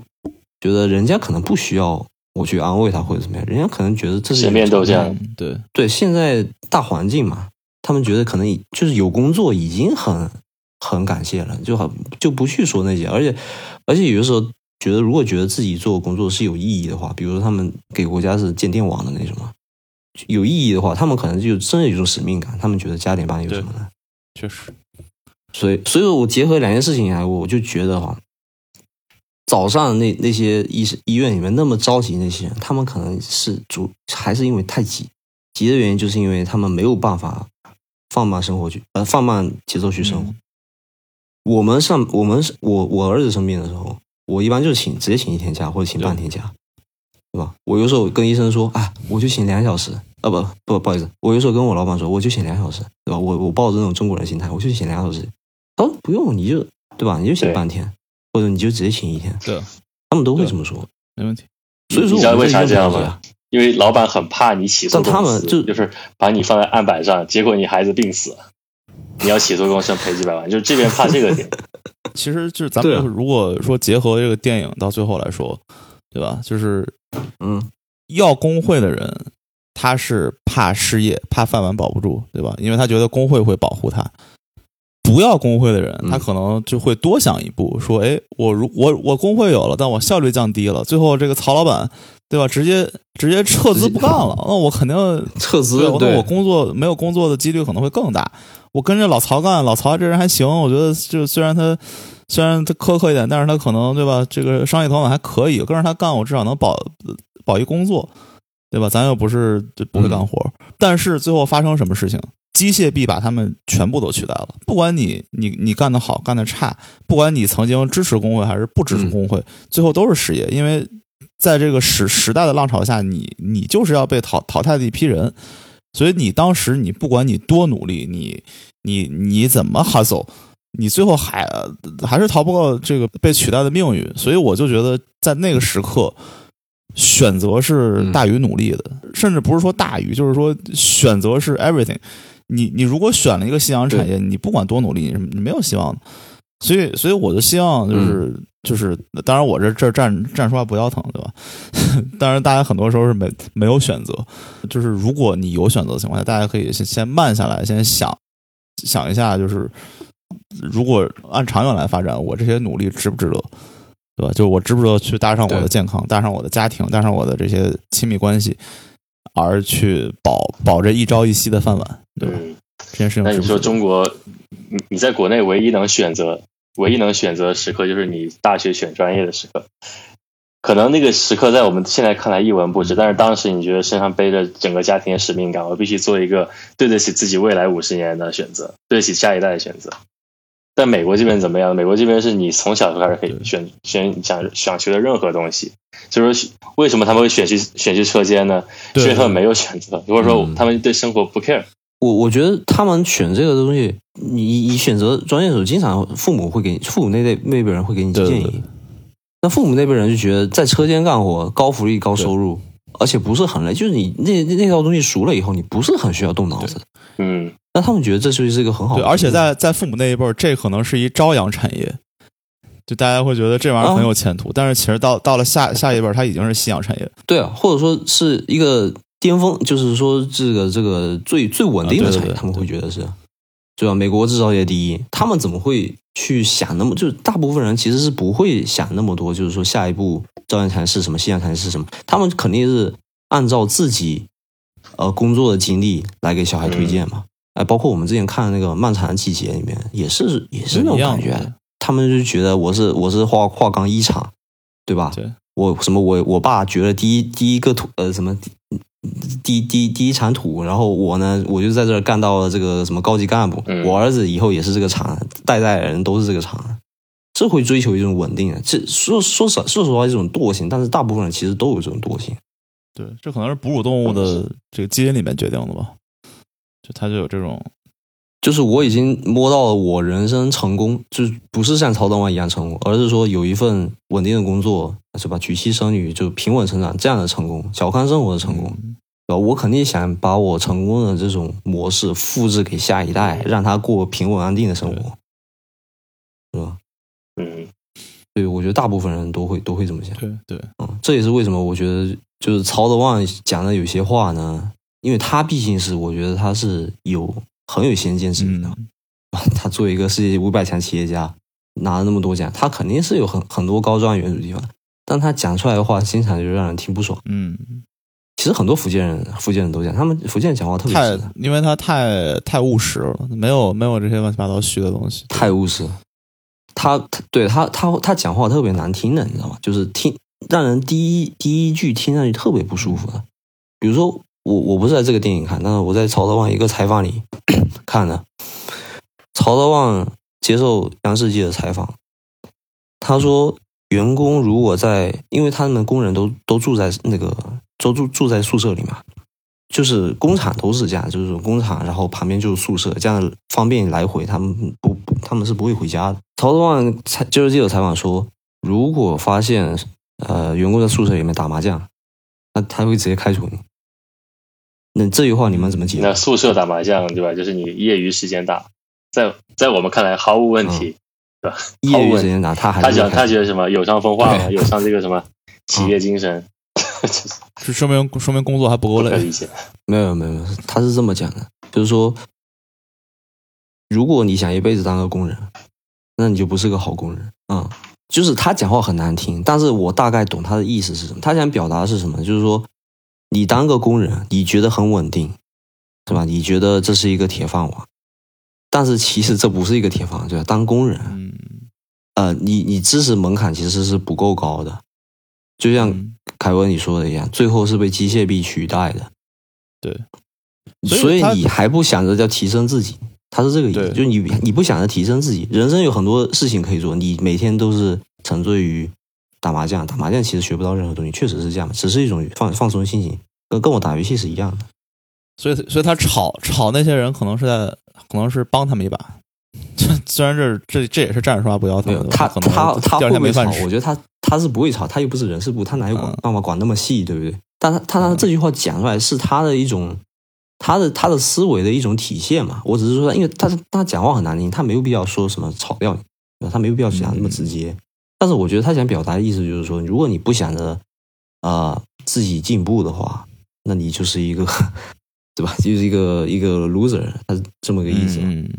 觉得人家可能不需要我去安慰他或者怎么样，人家可能觉得这是一面都这样。嗯对，对，现在大环境嘛，他们觉得可能就是有工作已经很很感谢了，就很就不去说那些，而且而且有的时候觉得，如果觉得自己做工作是有意义的话，比如说他们给国家是建电网的那种嘛，有意义的话，他们可能就真的有一种使命感，他们觉得加点班有什么呢？确实，所以，所以我结合两件事情来，我就觉得哈，早上那那些医医院里面那么着急那些人，他们可能是主还是因为太急，急的原因就是因为他们没有办法放慢生活去呃放慢节奏去生活。嗯我们上我们是我我儿子生病的时候，我一般就是请直接请一天假或者请半天假，对吧？我有时候跟医生说，啊，我就请两小时，啊不不不好意思，我有时候跟我老板说，我就请两小时，对吧？我我抱着那种中国人心态，我就请两小时。他说不用，你就对吧？你就请半天，或者你就直接请一天，对，他们都会这么说。没问题。所以说，你知道为啥这样吗吗？？因为老板很怕你起诉但他，们就就是把你放在案板上，结果你孩子病死，你要起诉公司赔几百万，就是这边怕这个点。[laughs] 其实就是咱们如果说结合这个电影到最后来说，对吧？就是嗯，要工会的人，他是怕失业，怕饭碗保不住，对吧？因为他觉得工会会保护他。不要工会的人，嗯他可能就会多想一步，说：“哎，我如我我工会有了，但我效率降低了，最后这个曹老板，对吧？直接直接撤资不干了，那我肯定 [laughs] 撤资对，那我工作没有工作的几率可能会更大。我跟着老曹干，老曹这人还行，我觉得就虽然他虽然他苛刻一点，但是他可能对吧？这个商业头脑还可以，跟着他干，我至少能保保一工作，对吧？咱又不是就不会干活，但是最后发生什么事情？机械臂把他们全部都取代了。不管你你你干得好干得差，不管你曾经支持工会还是不支持工会，最后都是失业，因为在这个时时代的浪潮下，你你就是要被淘淘汰的一批人。所以你当时你不管你多努力，你你你怎么 hustle，你最后还还是逃不过这个被取代的命运。所以我就觉得在那个时刻，选择是大于努力的，甚至不是说大于，就是说选择是 everything。你你如果选了一个夕阳产业，你不管多努力，你没有希望的。所以所以我就希望就是、就是，当然我这这站站说话不腰疼，对吧？[laughs] 当然，大家很多时候是没没有选择，就是如果你有选择的情况下，大家可以先先慢下来，先想想一下，就是如果按长远来发展，我这些努力值不值得，对吧？就是我值不值得去搭上我的健康，搭上我的家庭，搭上我的这些亲密关系，而去保保这一朝一夕的饭碗，对吧？嗯，这件事情那你说中国，你你在国内唯一能选择、唯一能选择的时刻，就是你大学选专业的时刻。可能那个时刻在我们现在看来一文不值，但是当时你觉得身上背着整个家庭的使命感，我必须做一个对得起自己未来五十年的选择，对得起下一代的选择。但美国这边怎么样？美国这边是你从小就开始可以选选想想学的任何东西，就是说为什么他们会选去选去车间呢？对因为他们没有选择，或者说嗯他们对生活不 care。我我觉得他们选这个东西，你你选择专业的时候，经常父母会给你父母那类那辈人会给你建议，那父母那辈人就觉得在车间干活高福利高收入，而且不是很累，就是你那那套东西熟了以后，你不是很需要动脑子。嗯，那他们觉得这就是一个很好的对，的，而且在在父母那一辈儿，这可能是一朝阳产业，就大家会觉得这玩意儿很有前途，但是其实到到了下下一辈儿，它已经是夕阳产业。对啊，或者说是一个巅峰，就是说这个这个最最稳定的产业，啊对对对他们会觉得是，对吧？美国制造业第一，他们怎么会去想那么？就是大部分人其实是不会想那么多，就是说下一步朝阳产业是什么，夕阳产业是什么？他们肯定是按照自己呃工作的经历来给小孩推荐嘛。哎、包括我们之前看的那个《漫长的季节》里面，也是也是那种感觉。他们就觉得我是我是化化钢一厂，对吧？对，我什么我我爸觉得第一第一个土呃什么第第第第一铲土，然后我呢我就在这儿干到了这个什么高级干部，嗯我儿子以后也是这个厂，代代人都是这个厂，这会追求一种稳定的。这说说实说实话，一种惰性，但是大部分人其实都有这种惰性。对，这可能是哺乳动物的这个基因里面决定的吧，就他就有这种就是我已经摸到了我人生成功，就不是像曹德旺一样成功，而是说有一份稳定的工作，是吧？娶妻生女，就平稳成长这样的成功，小康生活的成功。嗯对吧？我肯定想把我成功的这种模式复制给下一代，让他过平稳安定的生活，是吧？嗯，对，我觉得大部分人都会都会这么想。对对，嗯，这也是为什么我觉得就是曹德旺讲的有些话呢，因为他毕竟是我觉得他是有很有先见之明的。[laughs] 嗯他作为一个世界五百强企业家，拿了那么多奖，他肯定是有很很多高瞻远瞩的地方，但他讲出来的话，经常就让人听不爽。嗯，其实很多福建人，福建人都这样，他们福建人讲话特别因为他太太务实了，没有没有这些乱七八糟虚的东西。太务实。他他对他他他讲话特别难听的，你知道吗？就是听让人第一第一句听上去特别不舒服的。比如说我我不是在这个电影看，但是我在曹德旺一个采访里 [coughs] 看的。曹德旺接受央视记者采访，他说，员工如果在，因为他们工人都都住在那个都住住在宿舍里嘛，就是工厂都是这样，就是工厂，然后旁边就是宿舍，这样方便来回，他们不不他们是不会回家的。曹德旺采接受记者采访说，如果发现呃员工在宿舍里面打麻将，那他会直接开除你。那这句话你们怎么解那？宿舍打麻将对吧？就是你业余时间打，在在我们看来毫无问题，对吧？业。余时间打，他还他讲他觉得什么有伤风化嘛，对 [laughs] 有伤这个什么企业精神，[laughs] 是说明说明工作还不够累。[laughs] 没有没有没有，他是这么讲的，就是说，如果你想一辈子当个工人，那你就不是个好工人啊、嗯就是他讲话很难听，但是我大概懂他的意思是什么。他想表达的是什么？就是说，你当个工人，你觉得很稳定，是吧？你觉得这是一个铁饭碗，但是其实这不是一个铁饭碗，对吧？当工人，嗯，呃，你你知识门槛其实是不够高的，就像嗯。凯文你说的一样，最后是被机械臂取代的。对，所所以你还不想着要提升自己，他是这个意思，就是你你不想着提升自己，人生有很多事情可以做，你每天都是沉醉于打麻将，打麻将其实学不到任何东西，确实是这样，只是一种放放松心情，跟跟我打游戏是一样的。所以所以他吵吵那些人，可能是在可能是帮他们一把。虽然这这这也是站着说话不腰疼他他他不会吵我。觉得他他是不会吵，他又不是人事部，他哪有管嗯办法管那么细，对不对？但他他他这句话讲出来是他的一种。他的他的思维的一种体现嘛，我只是说，因为他他讲话很难听，他没有必要说什么吵掉你，他没有必要讲那么直接。但是我觉得他想表达的意思就是说，如果你不想着呃自己进步的话，那你就是一个 [laughs] 对吧？就是一个一个 loser，他是这么个意思。嗯，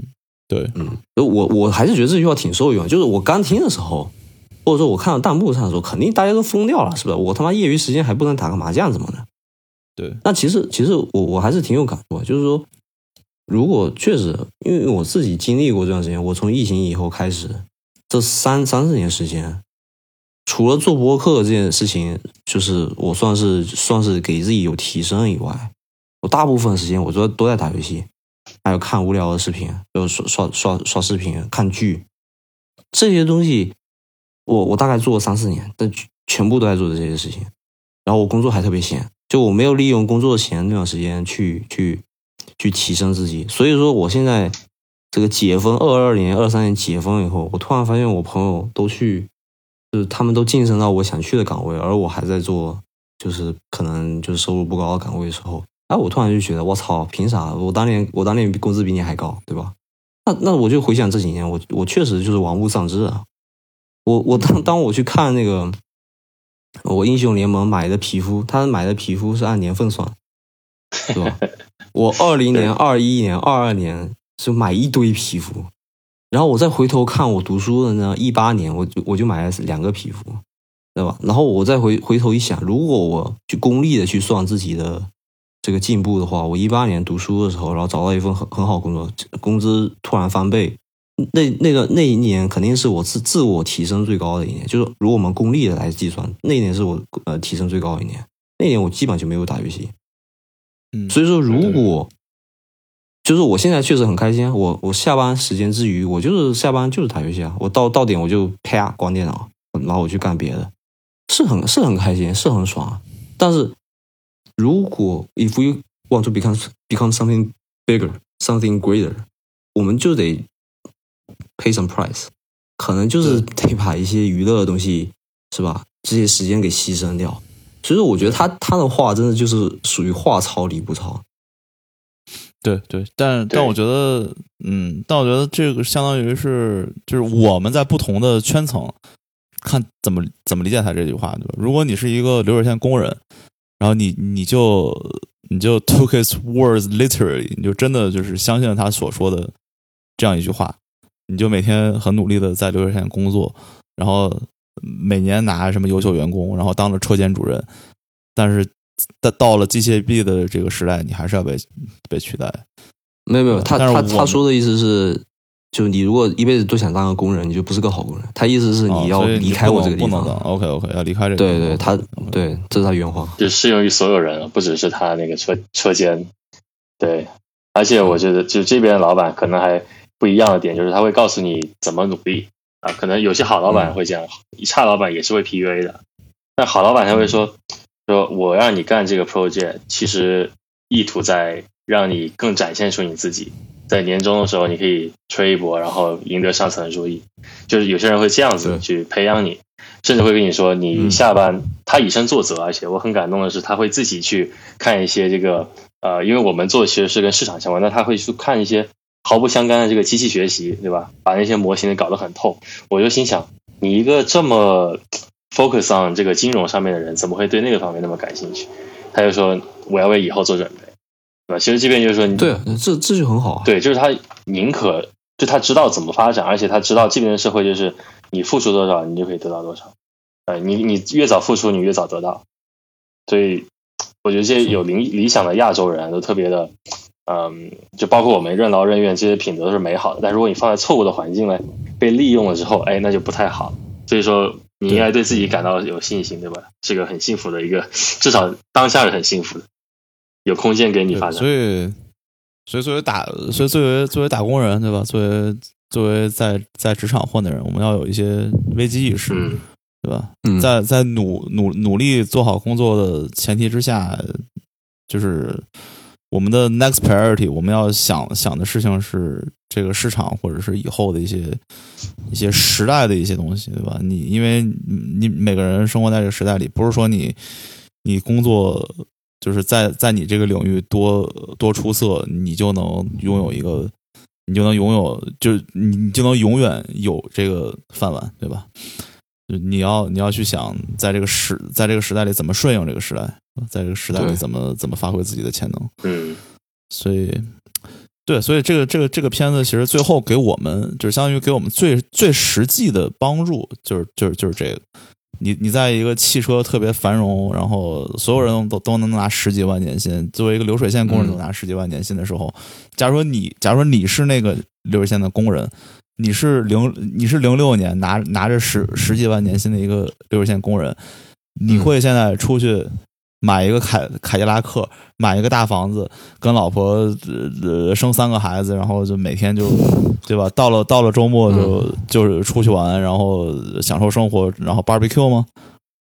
对，嗯，我我还是觉得这句话挺受用。就是我刚听的时候，或者说我看到弹幕上的时候，肯定大家都疯掉了，是不是？我他妈业余时间还不能打个麻将，怎么的？对，那其实其实我我还是挺有感触，就是说，如果确实，因为我自己经历过这段时间，我从疫情以后开始，这三三四年时间，除了做播客这件事情，就是我算是算是给自己有提升以外，我大部分时间我都都在打游戏，还有看无聊的视频，就刷刷刷刷视频、看剧，这些东西，我我大概做了三四年，但全部都在做这些事情。然后我工作还特别闲，就我没有利用工作闲那段时间去去去提升自己。所以说，我现在这个解封，二二年、二三年解封以后，我突然发现我朋友都去就是他们都晋升到我想去的岗位，而我还在做就是可能就是收入不高的岗位的时候，哎，我突然就觉得我操，凭啥？我当年我当年工资比你还高，对吧？那那我就回想这几年，我我确实就是玩物丧志啊。我我当当我去看那个我英雄联盟买的皮肤，他买的皮肤是按年份算，对吧？[laughs] 我二零年、二一年、二二年是买一堆皮肤，然后我再回头看我读书的呢，一八年我就我就买了两个皮肤，对吧？然后我再回回头一想，如果我去功利的去算自己的这个进步的话，我一八年读书的时候，然后找到一份很很好工作，工资突然翻倍，那那个那一年肯定是我自自我提升最高的一年，就是如果我们功利的来计算，那一年是我呃提升最高的一年，那一年我基本就没有打游戏。嗯，所以说，如果就是我现在确实很开心啊，我我下班时间之余，我就是下班就是打游戏啊，我到到点我就啪关电脑，然后我去干别的，是很是很开心，是很爽啊。但是如果 if you want to become become something bigger, something greater，我们就得 pay some price，可能就是得把一些娱乐的东西是吧，这些时间给牺牲掉。所以说，我觉得他他的话真的就是属于话糙理不糙。对对，但但我觉得，嗯，但我觉得这个相当于是，就是我们在不同的圈层看怎么怎么理解他这句话，对吧？如果你是一个流水线工人，然后你你就你就 took his words literally，你就真的就是相信了他所说的这样一句话，你就每天很努力的在流水线工作，然后每年拿什么优秀员工，然后当了车间主任，但是到到了机械臂的这个时代，你还是要被被取代。没有没有，他他他说的意思是，就你如果一辈子都想当个工人，你就不是个好工人。他意思是你要离开我这个地方。不能当 OK OK，要离开这个。对对，他对，这是他原话。就适用于所有人，不只是他那个车车间。对，而且我觉得，就这边的老板可能还不一样的点，就是他会告诉你怎么努力啊。可能有些好老板会这样，差老板也是会 PUA 的。但好老板他会说，说我让你干这个 project，其实意图在让你更展现出你自己。在年终的时候，你可以吹一波，然后赢得上层的注意。就是有些人会这样子去培养你，甚至会跟你说，你嗯下班，他以身作则，而且我很感动的是，他会自己去看一些这个呃，因为我们做的其实是跟市场相关，那他会去看一些毫不相干的这个机器学习，对吧？把那些模型搞得很透。我就心想，你一个这么 focus on 这个金融上面的人，怎么会对那个方面那么感兴趣？他就说我要为以后做准备，对吧？其实即便就是说你对，这这就很好啊。对，就是他宁可就他知道怎么发展，而且他知道这边的社会就是你付出多少，你就可以得到多少。呃，你你越早付出，你越早得到。所以我觉得这些有理理想的亚洲人都特别的，嗯，就包括我们任劳任怨这些品德都是美好的。但如果你放在错误的环境呢被利用了之后，哎，那就不太好。所以说，你应该对自己感到有信心，对吧？是个很幸福的一个，至少当下是很幸福的，有空间给你发展。所以，所以作为打，所以作为作为打工人，对吧？作为作为在在职场混的人，我们要有一些危机意识，嗯，对吧？嗯，在在努努努力做好工作的前提之下，就是我们的 next priority，我们要想想的事情是这个市场或者是以后的一些一些时代的一些东西，对吧？你因为你每个人生活在这个时代里，不是说你你工作就是在在你这个领域多多出色，你就能拥有一个。你就能拥有，就是你你就能永远有这个饭碗，对吧？你要你要去想，在这个时在这个时代里怎么顺应这个时代，在这个时代里怎么怎么发挥自己的潜能。嗯，所以，对，所以这个这个这个片子其实最后给我们就是相当于给我们最最实际的帮助，就是就是就是这个。你你在一个汽车特别繁荣，然后所有人都都能拿十几万年薪，作为一个流水线工人嗯都拿十几万年薪的时候，假如说你假如说你是那个流水线的工人，你是零你是零六年拿拿着十十几万年薪的一个流水线工人，你会现在出去买一个凯凯迪拉克，买一个大房子，跟老婆呃呃生三个孩子，然后就每天就对吧？到了到了周末就、就是出去玩，然后享受生活，然后 barbecue 吗？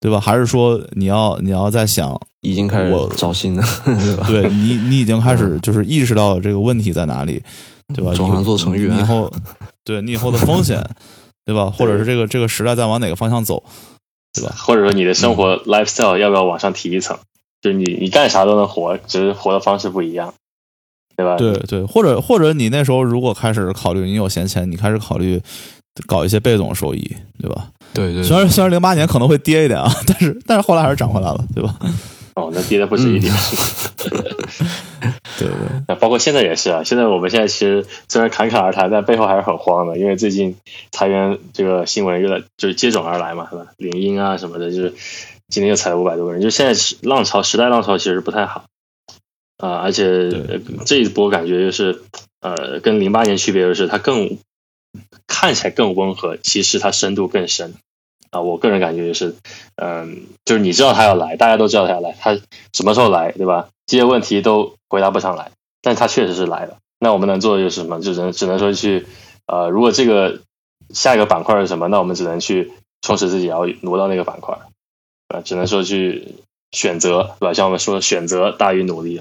对吧？还是说你要你要在想，已经开始我找新的，[laughs] 对吧？对你你已经开始就是意识到这个问题在哪里，对吧？转行做程序员你以后对你以后的风险 [laughs] 对吧？或者是这个这个时代在往哪个方向走，对吧？或者说你的生活 lifestyle 要不要往上提一层？就是你你干啥都能活，只是活的方式不一样，对吧？对对，或者或者你那时候如果开始考虑你有闲钱，你开始考虑搞一些被动收益，对吧？对对，虽然虽然零八年可能会跌一点啊，但是但是后来还是涨回来了，对吧？哦，那跌的不止一点。[laughs] [laughs] 对对，那包括现在也是啊。现在我们现在其实虽然侃侃而谈，但背后还是很慌的，因为最近裁员这个新闻越来就是接踵而来嘛，是吧？领英啊什么的，就是今天又裁了五百多个人。就现在是浪潮，时代浪潮其实不太好啊、而且呃这一波感觉就是呃，跟零八年区别就是，它更看起来更温和，其实它深度更深。啊，我个人感觉就是，嗯，就是你知道他要来，大家都知道他要来，他什么时候来，对吧？这些问题都回答不上来，但他确实是来了。那我们能做的就是什么？就只能只能说去，呃，如果这个下一个板块是什么，那我们只能去充实自己，然后挪到那个板块，啊，只能说去选择，对吧？像我们说，选择大于努力。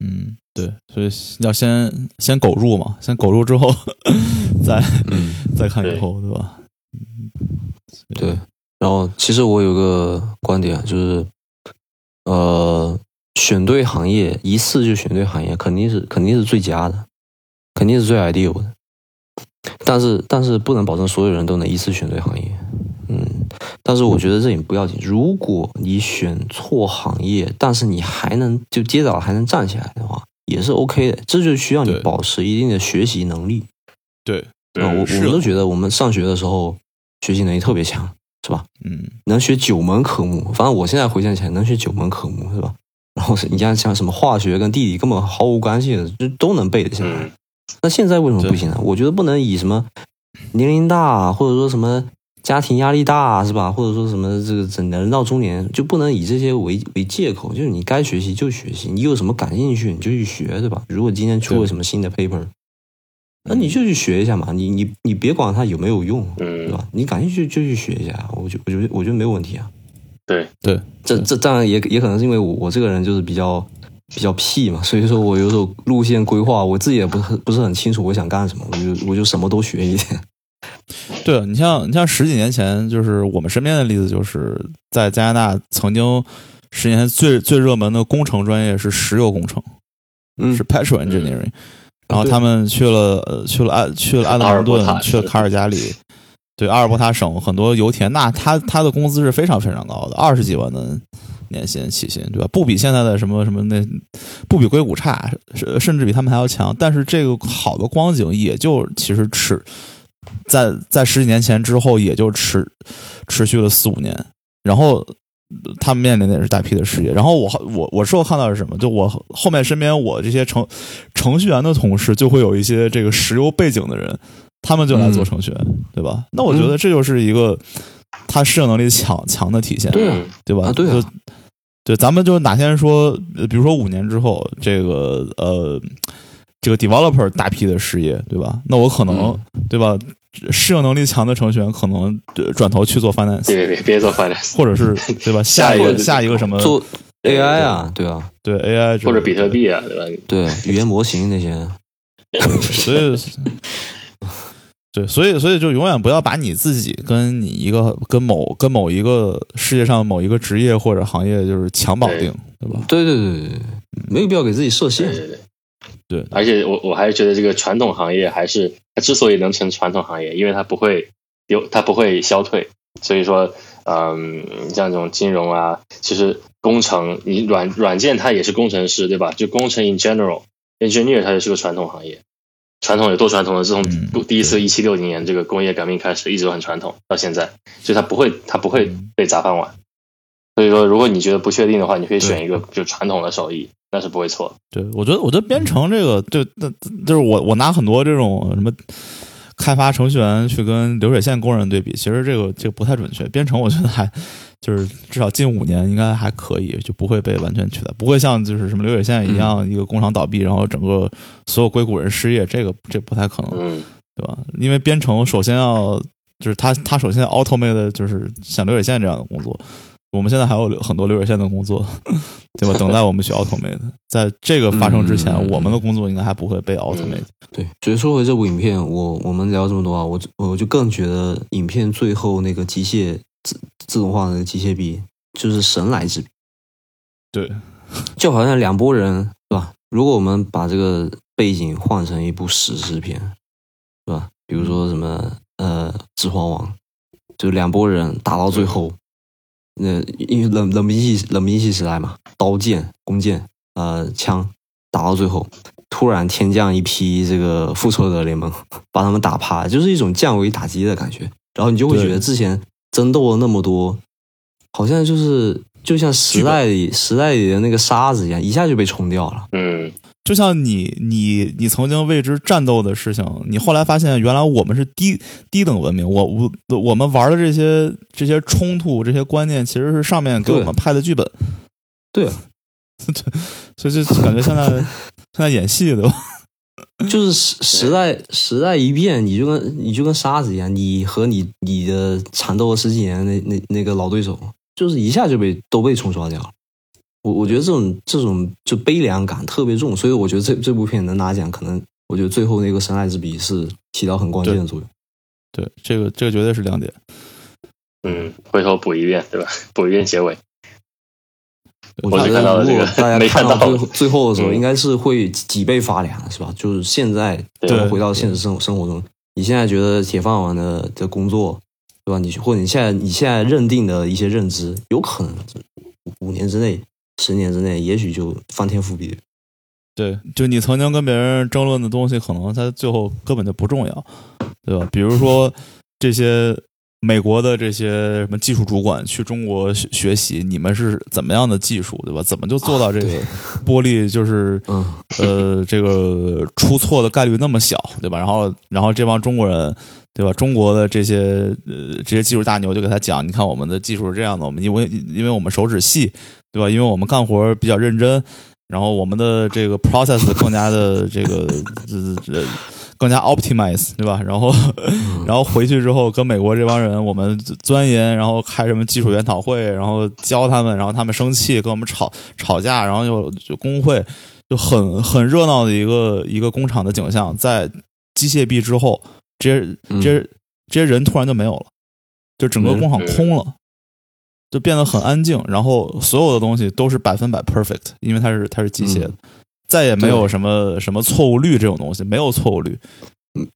嗯，对，所以要先先苟入嘛，先苟入之后 [laughs] 再嗯，再看以后，对吧？对。然后其实我有个观点，啊就是呃，选对行业，一次就选对行业，肯定是肯定是最佳的，肯定是最 ideal 的。但是但是不能保证所有人都能一次选对行业，嗯。但是我觉得这也不要紧，如果你选错行业，但是你还能就跌倒了还能站起来的话，也是 OK 的。这就需要你保持一定的学习能力。对，啊，我我们都觉得我们上学的时候学习能力特别强，是吧？嗯，能学九门科目，反正我现在回想起来能学九门科目，是吧？然后是你像像什么化学跟地理根本毫无关系的，就都能背得下来。嗯，那现在为什么不行呢？我觉得不能以什么年龄大，或者说什么家庭压力大，是吧？或者说什么这个整人到中年，就不能以这些为为借口。就是你该学习就学习，你有什么感兴趣你就去学，对吧？如果今天出了什么新的 paper，那你就去学一下嘛。你你你别管它有没有用，嗯对吧？你感兴趣就去学一下，我觉我觉得我觉得没有问题啊。对，对，这这当然也也可能是因为我我这个人就是比较比较屁嘛，所以说我有时候路线规划我自己也不是很不是很清楚我想干什么，我就我就什么都学一点。对啊你像你像十几年前，就是我们身边的例子，就是在加拿大曾经十年前最最热门的工程专业是石油工程，嗯是 petrol engineering，、然后他们去了呃去了安去了安德阿尔蒙顿，去了卡尔加里，对阿尔伯塔省很多油田，那他他的工资是非常非常高的，二十几万的年薪起薪，对吧？不比现在的什么什么那不比硅谷差，是甚至比他们还要强。但是这个好的光景也就其实持在在十几年前之后，也就持持续了四五年，然后。他们面临的也是大批的失业，然后我我我事后看到是什么？就我后面身边我这些程程序员的同事，就会有一些这个石油背景的人，他们就来做程序员，对吧？那我觉得这就是一个他适应能力强强的体现，对对吧？啊对对，咱们就哪天说，呃比如说五年之后，这个呃，这个 developer 大批的失业，对吧？那我可能、嗯对吧？适应能力强的程序员可能呃转头去做 finance，别别别别做 finance，或者是 [laughs] 对吧？下一个下一个什么做 AI 啊，对啊，对 AI 或者比特币啊，对吧？对语言模型那些，所以，对，所以，所以就永远不要把你自己跟你一个跟某跟某一个世界上某一个职业或者行业就是强绑定，对吧？对对对对对，没有必要给自己设限。对对。对，而且我我还是觉得这个传统行业还是它之所以能成传统行业，因为它不会有，它不会消退。所以说，嗯，像这种金融啊，其实工程，你软软件它也是工程师，对吧？就工程 in general，engineer 它也是个传统行业。传统有多传统呢？自从嗯第一次一七六零年这个工业革命开始，一直都很传统，到现在，所以它不会，它不会被砸饭碗。所以说，如果你觉得不确定的话，你可以选一个就传统的手艺，那是不会错。对，我觉得，我觉得编程这个，就那就是我我拿很多这种什么开发程序员去跟流水线工人对比，其实这个这个不太准确。编程我觉得还就是至少近五年应该还可以，就不会被完全取代，不会像就是什么流水线一样，一个工厂倒闭，然后整个所有硅谷人失业，这个这不太可能。嗯，对吧？因为编程首先要就是它它首先要 automate 的就是像流水线这样的工作，我们现在还有很多流水线的工作，对吧？等待我们去 automate。在这个发生之前，嗯我们的工作应该还不会被 automate。对，所以说回这部影片，我我们聊这么多啊，我我就更觉得影片最后那个机械自自动化的那个机械臂就是神来之笔，对，就好像两拨人是吧？如果我们把这个背景换成一部史诗片，是吧？比如说什么呃《指环王》，就两拨人打到最后，那、因为冷冷兵器冷兵器时代嘛，刀剑、弓箭、呃枪打到最后，突然天降一批这个复仇者联盟，把他们打趴，就是一种降维打击的感觉。然后你就会觉得之前争斗了那么多，好像就是就像时代里时代里的那个沙子一样，一下就被冲掉了。嗯，就像你你你曾经为之战斗的事情，你后来发现原来我们是低低等文明，我我我们玩的这些这些冲突这些观念，其实是上面给我们派的剧本。[laughs] 对啊，[laughs] 所以就感觉现在现在演戏对吧？就是时时代时代一变，你就跟你就跟沙子一样，你和你你的缠斗了十几年那那那个老对手，就是一下就被都被冲刷掉了。我我觉得这种这种就悲凉感特别重，所以我觉得这这部片能拿奖，可能我觉得最后那个神来之笔是起到很关键的作用。对，这个这个绝对是亮点。嗯，回头补一遍，对吧？[laughs] 补一遍结尾。我觉得如看到这个果大家看到最后最后的时候，嗯应该是会脊背发凉的，是吧？就是现在对回到现实生生活中，你现在觉得铁饭碗的的工作，对吧？你或者你现在你现在认定的一些认知，有可能五五年之内、十年之内，也许就翻天覆地。对，就你曾经跟别人争论的东西，可能它最后根本就不重要，对吧？比如说这些美国的这些什么技术主管去中国学学习，你们是怎么样的技术，对吧？怎么就做到这个 [laughs] 玻璃就是嗯，呃这个出错的概率那么小，对吧？然后然后这帮中国人。对吧？中国的这些呃这些技术大牛就给他讲，你看我们的技术是这样的，我们因为因为我们手指细，对吧？因为我们干活比较认真，然后我们的这个 process 更加的这个呃呃更加 optimize，对吧？然后然后回去之后跟美国这帮人我们钻研，然后开什么技术研讨会，然后教他们，然后他们生气跟我们吵吵架，然后就就工会就很很热闹的一个一个工厂的景象，在机械臂之后，这些这些这些人突然就没有了，就整个工厂空了。就变得很安静，然后所有的东西都是百分百 perfect，因为它是它是机械的，嗯再也没有什么什么错误率这种东西，没有错误率。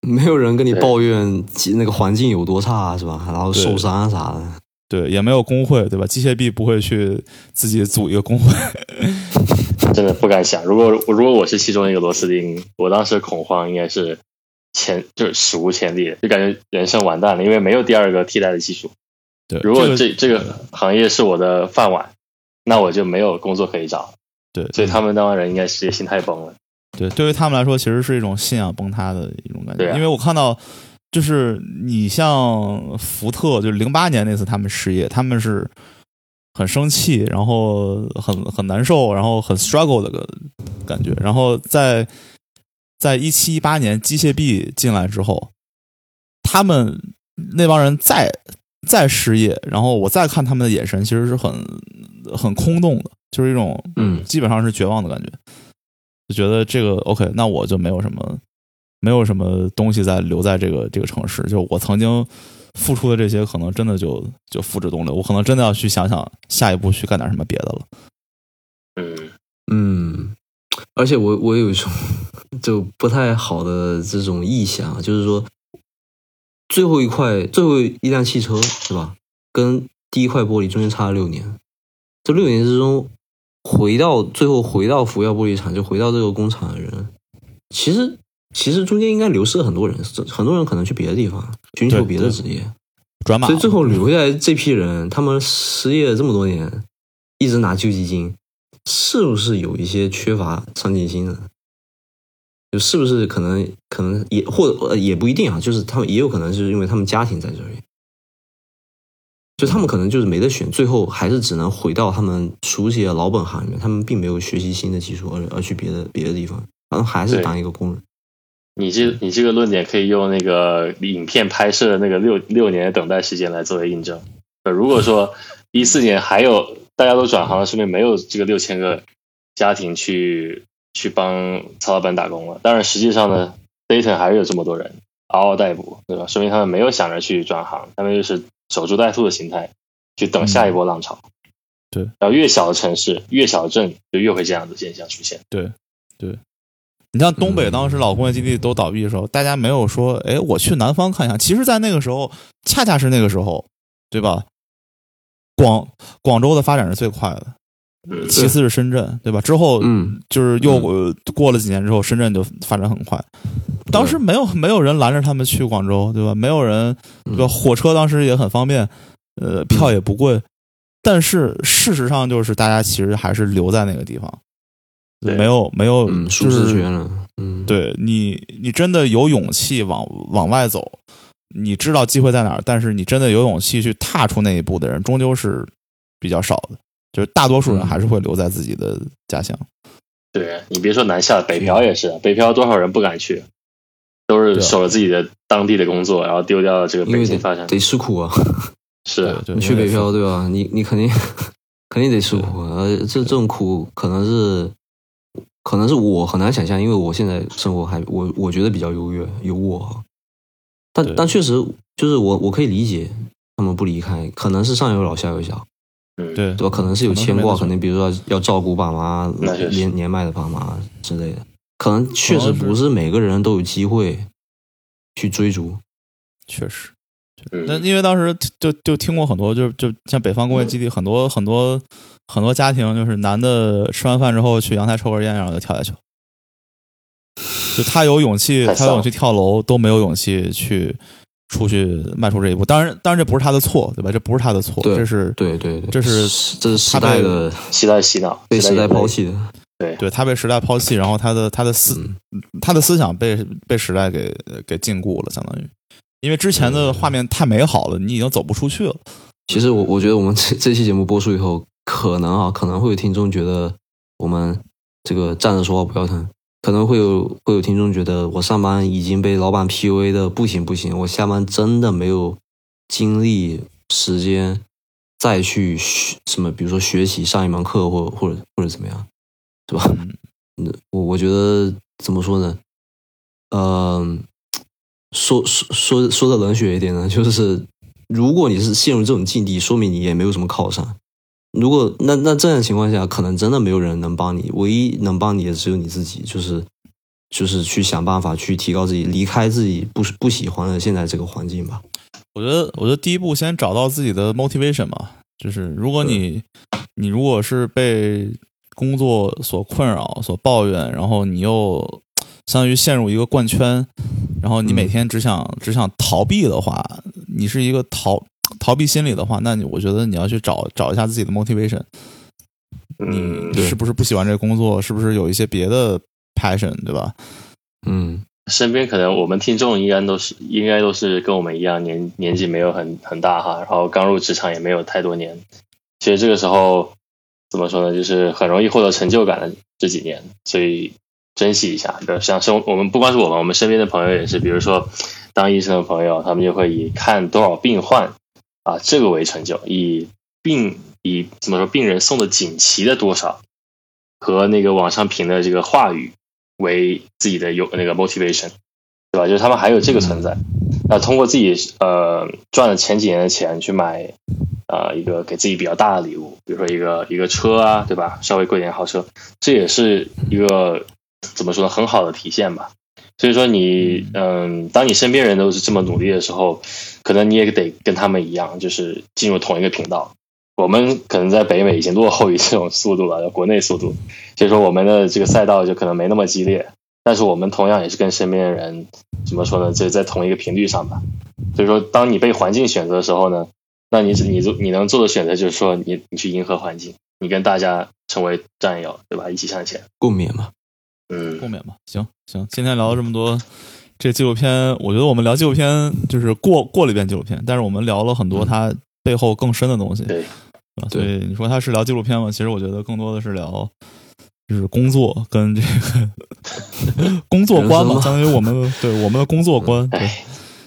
没有人跟你抱怨那个环境有多差，是吧？然后对受伤啊啥的。对，也没有工会，对吧？机械臂不会去自己组一个工会，真的不敢想。如果如果我是其中一个螺丝钉，我当时恐慌应该是前就是史无前例的，就感觉人生完蛋了，因为没有第二个替代的技术。对，如果这这这个行业是我的饭碗，那我就没有工作可以找。对所以他们那帮人应该是心态崩了。对，对于他们来说，其实是一种信仰崩塌的一种感觉。对啊因为我看到，就是你像福特，就是零八年那次他们失业，他们是很生气，然后很很难受，然后很 struggle 的个感觉。然后在在一七一八年机械臂进来之后，他们那帮人再再失业，然后我再看他们的眼神，其实是很很空洞的，就是一种嗯基本上是绝望的感觉。就觉得这个 OK，那我就没有什么没有什么东西在留在这个这个城市。就我曾经付出的这些，可能真的就就付之东流。我可能真的要去想想下一步去干点什么别的了。嗯，嗯，而且我我有一种 [laughs] 就不太好的这种意向，就是说最后一块最后一辆汽车是吧，跟第一块玻璃中间差了六年，这六年之中，回到最后回到福耀玻璃厂，就回到这个工厂的人，其实其实中间应该流失了很多人，很多人可能去别的地方寻求别的职业。转码所以最后留下来这批人，他们失业了这么多年，一直拿救济金，是不是有一些缺乏上进心呢？就是不是可能可能也或者呃也不一定啊，就是他们也有可能是因为他们家庭在这里，就他们可能就是没得选，最后还是只能回到他们熟悉的老本行里面，他们并没有学习新的技术，而而去别的别的地方，然后还是当一个工人。你这你这个论点可以用那个影片拍摄的那个六六年的等待时间来作为印证。呃，如果说 [laughs] 一四年还有大家都转行了，说明没有这个六千个家庭去去帮曹老板打工了。当然，实际上呢，Dayton 还是有这么多人嗷嗷待哺，对吧？说明他们没有想着去转行，他们就是守株待兔的心态，去等下一波浪潮。对，然后越小的城市、越小的镇，就越会这样的现象出现。对，对。你像东北当时老工业基地都倒闭的时候，大家没有说，哎，我去南方看一下。其实，在那个时候，恰恰是那个时候，对吧？广广州的发展是最快的，其次是深圳，对吧？之后，嗯，就是又过了几年之后，深圳就发展很快。当时没有没有人拦着他们去广州，对吧？没有人，对吧？火车当时也很方便，呃，票也不贵。但是事实上，就是大家其实还是留在那个地方。没有没有，就是嗯，对你你真的有勇气往往外走，你知道机会在哪儿，但是你真的有勇气去踏出那一步的人，终究是比较少的，就是大多数人还是会留在自己的家乡。对你别说南下，北漂也是，北漂多少人不敢去，都是守着自己的当地的工作，然后丢掉了这个北京发展，得吃苦啊。是你去北漂对吧？你你肯定 [laughs] 肯定得吃苦，呃，这这种苦可能是。可能是我很难想象，因为我现在生活还我我觉得比较优越，有我，但但确实就是我我可以理解他们不离开，可能是上有老下有小，嗯对对吧？可能是有牵挂，可能比如说要照顾爸妈年年迈的爸妈之类的，可能确实不是每个人都有机会去追逐，确实。那因为当时就就听过很多，就就像北方工业基地，很多很多很多家庭，就是男的吃完饭之后去阳台抽根烟，然后就跳下去了。就他有勇气，他有勇气跳楼，都没有勇气去出去迈出这一步。当然，当然这不是他的错，对吧？这不是他的错，这是对对对，这是这是时代的时代洗脑，被时代抛弃的。对，对他被时代抛弃，然后他的他的思他的思想被被时代给给禁锢了，相当于。因为之前的画面太美好了，你已经走不出去了。其实我我觉得我们这这期节目播出以后，可能啊可能会有听众觉得我们这个站着说话不腰疼，可能会有会有听众觉得我上班已经被老板 PUA 的不行不行，我下班真的没有精力时间再去学什么，比如说学习上一门课或或者或者怎么样，是吧？嗯，我我觉得怎么说呢？嗯。说说说说的冷血一点呢，就是如果你是陷入这种境地，说明你也没有什么靠山。如果那那这样情况下，可能真的没有人能帮你，唯一能帮你的只有你自己，就是就是去想办法去提高自己，离开自己不不喜欢的现在这个环境吧。我觉得，我觉得第一步先找到自己的 motivation 嘛，就是如果你你如果是被工作所困扰、所抱怨，然后你又。相当于陷入一个惯圈，然后你每天只想只想逃避的话，你是一个逃逃避心理的话，那你我觉得你要去找找一下自己的 motivation。你是不是不喜欢这个工作？是不是有一些别的 passion，对吧？嗯，身边可能我们听众应该都是应该都是跟我们一样年年纪没有很很大哈，然后刚入职场也没有太多年。其实这个时候怎么说呢？就是很容易获得成就感的这几年，所以。珍惜一下，对，像生我们不光是我们，我们身边的朋友也是。比如说，当医生的朋友，他们就会以看多少病患啊这个为成就，以病以怎么说病人送的锦旗的多少和那个网上评的这个话语为自己的有那个 motivation，对吧？就是他们还有这个存在。那通过自己呃赚了前几年的钱去买啊一个给自己比较大的礼物，比如说一个一个车啊，对吧？稍微贵点豪车，这也是一个。怎么说呢？很好的体现吧。所以说你，嗯，当你身边人都是这么努力的时候，可能你也得跟他们一样，就是进入同一个频道。我们可能在北美已经落后于这种速度了，国内速度，所以说我们的这个赛道就可能没那么激烈。但是我们同样也是跟身边的人，怎么说呢？就在同一个频率上吧。所以说，当你被环境选择的时候呢，那你你做你能做的选择就是说，你你去迎合环境，你跟大家成为战友，对吧？一起向前，共勉嘛。嗯，共勉吧，行行，今天聊了这么多，这纪录片，我觉得我们聊纪录片就是过过了一遍纪录片，但是我们聊了很多它背后更深的东西，对，所以你说它是聊纪录片吗？其实我觉得更多的是聊，就是工作跟这个 [laughs] 工作观嘛，相当于我们对我们的工作观，对，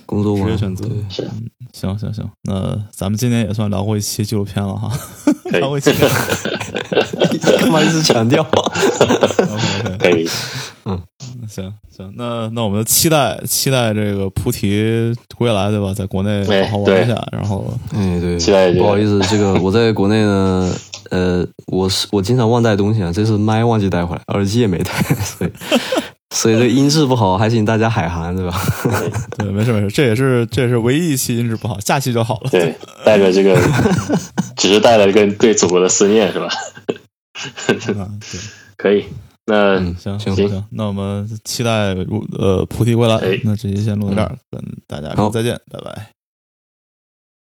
工作职业选择是。行行行，那咱们今天也算聊过一期纪录片了哈，[laughs] 聊过一期。[laughs] 干嘛一直强调？可以，嗯。行行，那那我们期待期待这个菩提归来，对吧？在国内哎好好玩一下，然后哎，对，期待这个。不好意思，这个我在国内呢，呃，我是我经常忘带东西啊，这次麦忘记带回来，耳机也没带，所以所以这音质不好，还请大家海涵，对吧？对，没事没事，这也是这也是唯一一期音质不好，下期就好了。对，带着这个，只是带了一个对祖国的思念，是吧？嗯，对，[laughs] 可以，那嗯行行行，那我们期待如呃菩提归来哎。那这期先录到这儿，跟大家说再见，拜拜。